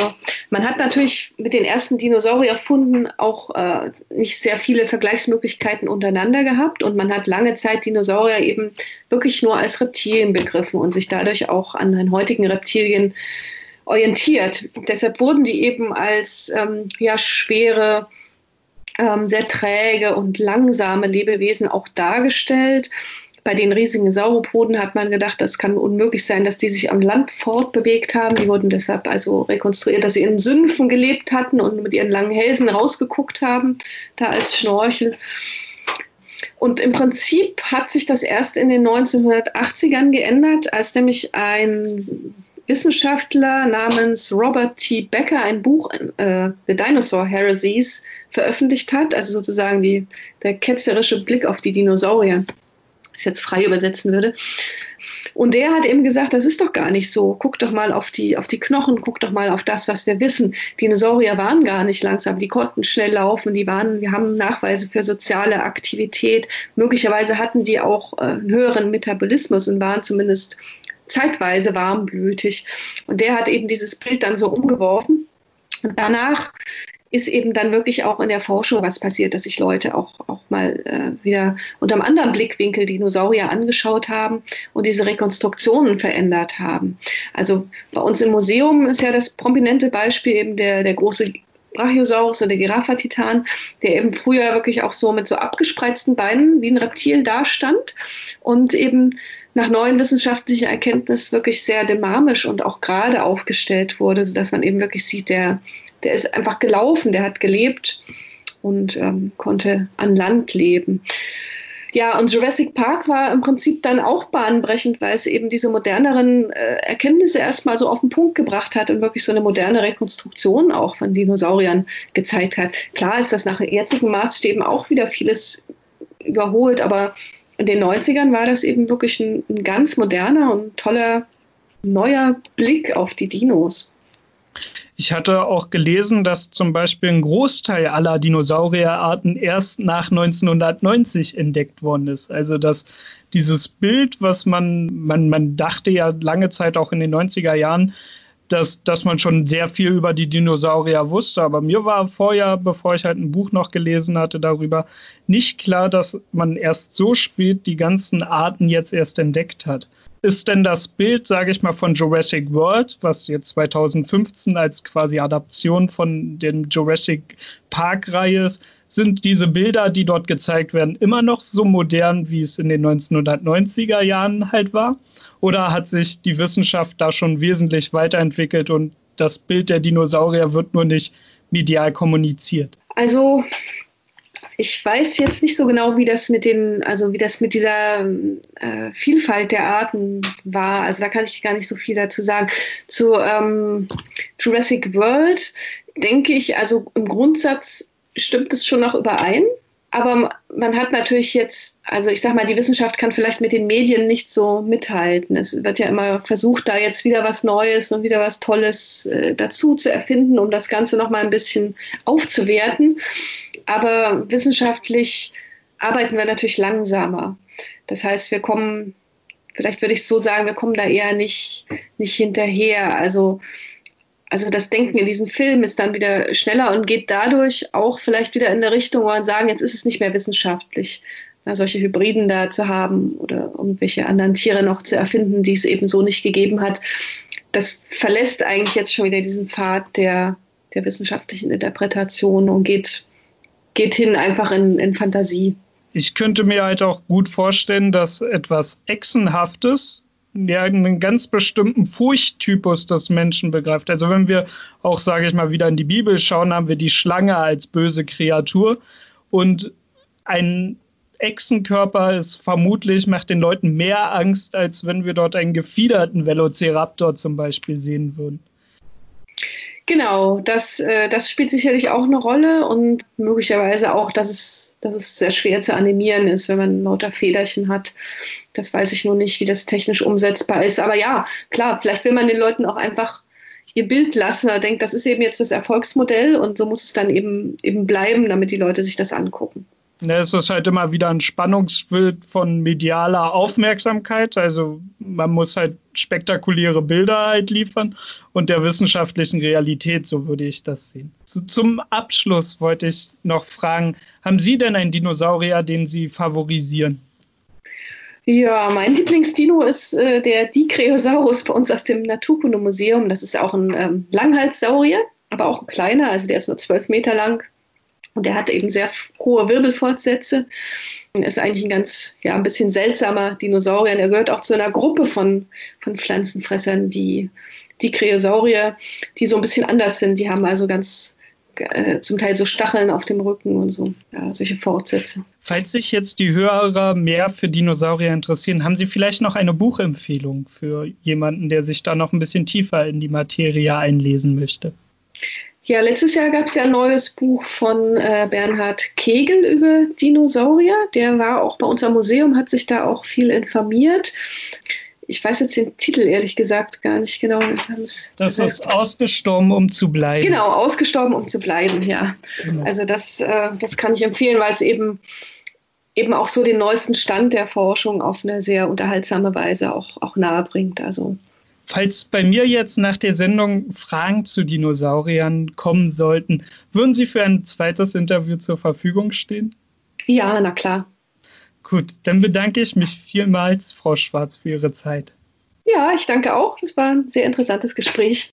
man hat natürlich mit den ersten Dinosaurierfunden auch äh, nicht sehr viele Vergleichsmöglichkeiten untereinander gehabt und man hat lange Zeit Dinosaurier eben wirklich nur als Reptilien begriffen und sich dadurch auch an den heutigen Reptilien orientiert. Deshalb wurden die eben als ähm, ja, schwere sehr träge und langsame Lebewesen auch dargestellt. Bei den riesigen Sauropoden hat man gedacht, das kann unmöglich sein, dass die sich am Land fortbewegt haben. Die wurden deshalb also rekonstruiert, dass sie in Sümpfen gelebt hatten und mit ihren langen Hälsen rausgeguckt haben, da als Schnorchel. Und im Prinzip hat sich das erst in den 1980ern geändert, als nämlich ein Wissenschaftler namens Robert T. Becker ein Buch, äh, The Dinosaur Heresies, veröffentlicht hat, also sozusagen die, der ketzerische Blick auf die Dinosaurier. das jetzt frei übersetzen würde. Und der hat eben gesagt, das ist doch gar nicht so. Guck doch mal auf die, auf die Knochen, guck doch mal auf das, was wir wissen. Dinosaurier waren gar nicht langsam, die konnten schnell laufen, die waren, wir haben Nachweise für soziale Aktivität. Möglicherweise hatten die auch äh, einen höheren Metabolismus und waren zumindest zeitweise warmblütig. Und der hat eben dieses Bild dann so umgeworfen. Und danach ist eben dann wirklich auch in der Forschung was passiert, dass sich Leute auch, auch mal äh, wieder unter einem anderen Blickwinkel Dinosaurier angeschaut haben und diese Rekonstruktionen verändert haben. Also bei uns im Museum ist ja das prominente Beispiel eben der, der große Brachiosaurus oder Giraffa-Titan, der eben früher wirklich auch so mit so abgespreizten Beinen wie ein Reptil dastand und eben nach neuen wissenschaftlichen Erkenntnissen wirklich sehr dynamisch und auch gerade aufgestellt wurde, sodass man eben wirklich sieht, der, der ist einfach gelaufen, der hat gelebt und ähm, konnte an Land leben. Ja, und Jurassic Park war im Prinzip dann auch bahnbrechend, weil es eben diese moderneren äh, Erkenntnisse erstmal so auf den Punkt gebracht hat und wirklich so eine moderne Rekonstruktion auch von Dinosauriern gezeigt hat. Klar ist das nach jetzigen Maßstäben auch wieder vieles überholt, aber in den 90ern war das eben wirklich ein, ein ganz moderner und toller neuer Blick auf die Dinos. Ich hatte auch gelesen, dass zum Beispiel ein Großteil aller Dinosaurierarten erst nach 1990 entdeckt worden ist. Also dass dieses Bild, was man, man, man dachte ja lange Zeit auch in den 90er Jahren, dass, dass man schon sehr viel über die Dinosaurier wusste. Aber mir war vorher, bevor ich halt ein Buch noch gelesen hatte darüber, nicht klar, dass man erst so spät die ganzen Arten jetzt erst entdeckt hat ist denn das Bild, sage ich mal, von Jurassic World, was jetzt 2015 als quasi Adaption von den Jurassic Park-Reihe ist, sind diese Bilder, die dort gezeigt werden, immer noch so modern, wie es in den 1990er Jahren halt war? Oder hat sich die Wissenschaft da schon wesentlich weiterentwickelt und das Bild der Dinosaurier wird nur nicht medial kommuniziert? Also ich weiß jetzt nicht so genau, wie das mit den, also wie das mit dieser äh, Vielfalt der Arten war. Also da kann ich gar nicht so viel dazu sagen. Zu ähm, Jurassic World denke ich, also im Grundsatz stimmt es schon noch überein. Aber man hat natürlich jetzt, also ich sag mal, die Wissenschaft kann vielleicht mit den Medien nicht so mithalten. Es wird ja immer versucht, da jetzt wieder was Neues und wieder was Tolles äh, dazu zu erfinden, um das Ganze nochmal ein bisschen aufzuwerten. Aber wissenschaftlich arbeiten wir natürlich langsamer. Das heißt, wir kommen, vielleicht würde ich so sagen, wir kommen da eher nicht, nicht hinterher. Also also das Denken in diesem Film ist dann wieder schneller und geht dadurch auch vielleicht wieder in der Richtung, wo man sagen, jetzt ist es nicht mehr wissenschaftlich, solche Hybriden da zu haben oder irgendwelche anderen Tiere noch zu erfinden, die es eben so nicht gegeben hat. Das verlässt eigentlich jetzt schon wieder diesen Pfad der, der wissenschaftlichen Interpretation und geht, geht hin einfach in, in Fantasie. Ich könnte mir halt auch gut vorstellen, dass etwas Echsenhaftes ja einen ganz bestimmten Furchttypus des Menschen begreift. Also wenn wir auch, sage ich mal, wieder in die Bibel schauen, haben wir die Schlange als böse Kreatur und ein Echsenkörper ist vermutlich, macht den Leuten mehr Angst, als wenn wir dort einen gefiederten Velociraptor zum Beispiel sehen würden. Genau, das, äh, das spielt sicherlich auch eine Rolle und möglicherweise auch, dass es, dass es sehr schwer zu animieren ist, wenn man lauter Federchen hat. Das weiß ich nur nicht, wie das technisch umsetzbar ist. Aber ja, klar, vielleicht will man den Leuten auch einfach ihr Bild lassen oder denkt, das ist eben jetzt das Erfolgsmodell und so muss es dann eben, eben bleiben, damit die Leute sich das angucken. Ne, es ist halt immer wieder ein Spannungsbild von medialer Aufmerksamkeit. Also man muss halt spektakuläre Bilder halt liefern und der wissenschaftlichen Realität, so würde ich das sehen. Zum Abschluss wollte ich noch fragen, haben Sie denn einen Dinosaurier, den Sie favorisieren? Ja, mein Lieblingsdino ist äh, der Dicreosaurus bei uns aus dem Naturkundemuseum. Das ist auch ein ähm, Langhalssaurier, aber auch ein kleiner, also der ist nur zwölf Meter lang und der hat eben sehr hohe Wirbelfortsätze. Er ist eigentlich ein ganz, ja, ein bisschen seltsamer Dinosaurier. Er gehört auch zu einer Gruppe von, von Pflanzenfressern, die, die Kreosaurier, die so ein bisschen anders sind. Die haben also ganz, äh, zum Teil so Stacheln auf dem Rücken und so, ja, solche Fortsätze. Falls sich jetzt die Hörer mehr für Dinosaurier interessieren, haben Sie vielleicht noch eine Buchempfehlung für jemanden, der sich da noch ein bisschen tiefer in die Materie einlesen möchte? Ja, letztes Jahr gab es ja ein neues Buch von äh, Bernhard Kegel über Dinosaurier. Der war auch bei uns am Museum, hat sich da auch viel informiert. Ich weiß jetzt den Titel ehrlich gesagt gar nicht genau. Das ist ausgestorben, um zu bleiben. Genau, ausgestorben, um zu bleiben, ja. Genau. Also das, äh, das kann ich empfehlen, weil es eben eben auch so den neuesten Stand der Forschung auf eine sehr unterhaltsame Weise auch, auch nahe bringt. Also Falls bei mir jetzt nach der Sendung Fragen zu Dinosauriern kommen sollten, würden Sie für ein zweites Interview zur Verfügung stehen? Ja, na klar. Gut, dann bedanke ich mich vielmals, Frau Schwarz, für Ihre Zeit. Ja, ich danke auch. Das war ein sehr interessantes Gespräch.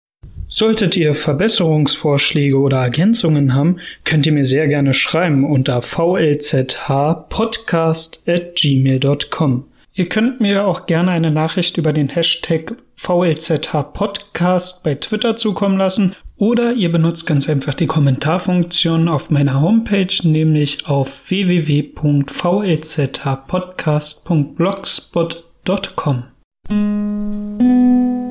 Solltet ihr Verbesserungsvorschläge oder Ergänzungen haben, könnt ihr mir sehr gerne schreiben unter vlzhpodcast.gmail.com. Ihr könnt mir auch gerne eine Nachricht über den Hashtag VLZH Podcast bei Twitter zukommen lassen oder ihr benutzt ganz einfach die Kommentarfunktion auf meiner Homepage, nämlich auf www.vlzhpodcast.blogspot.com.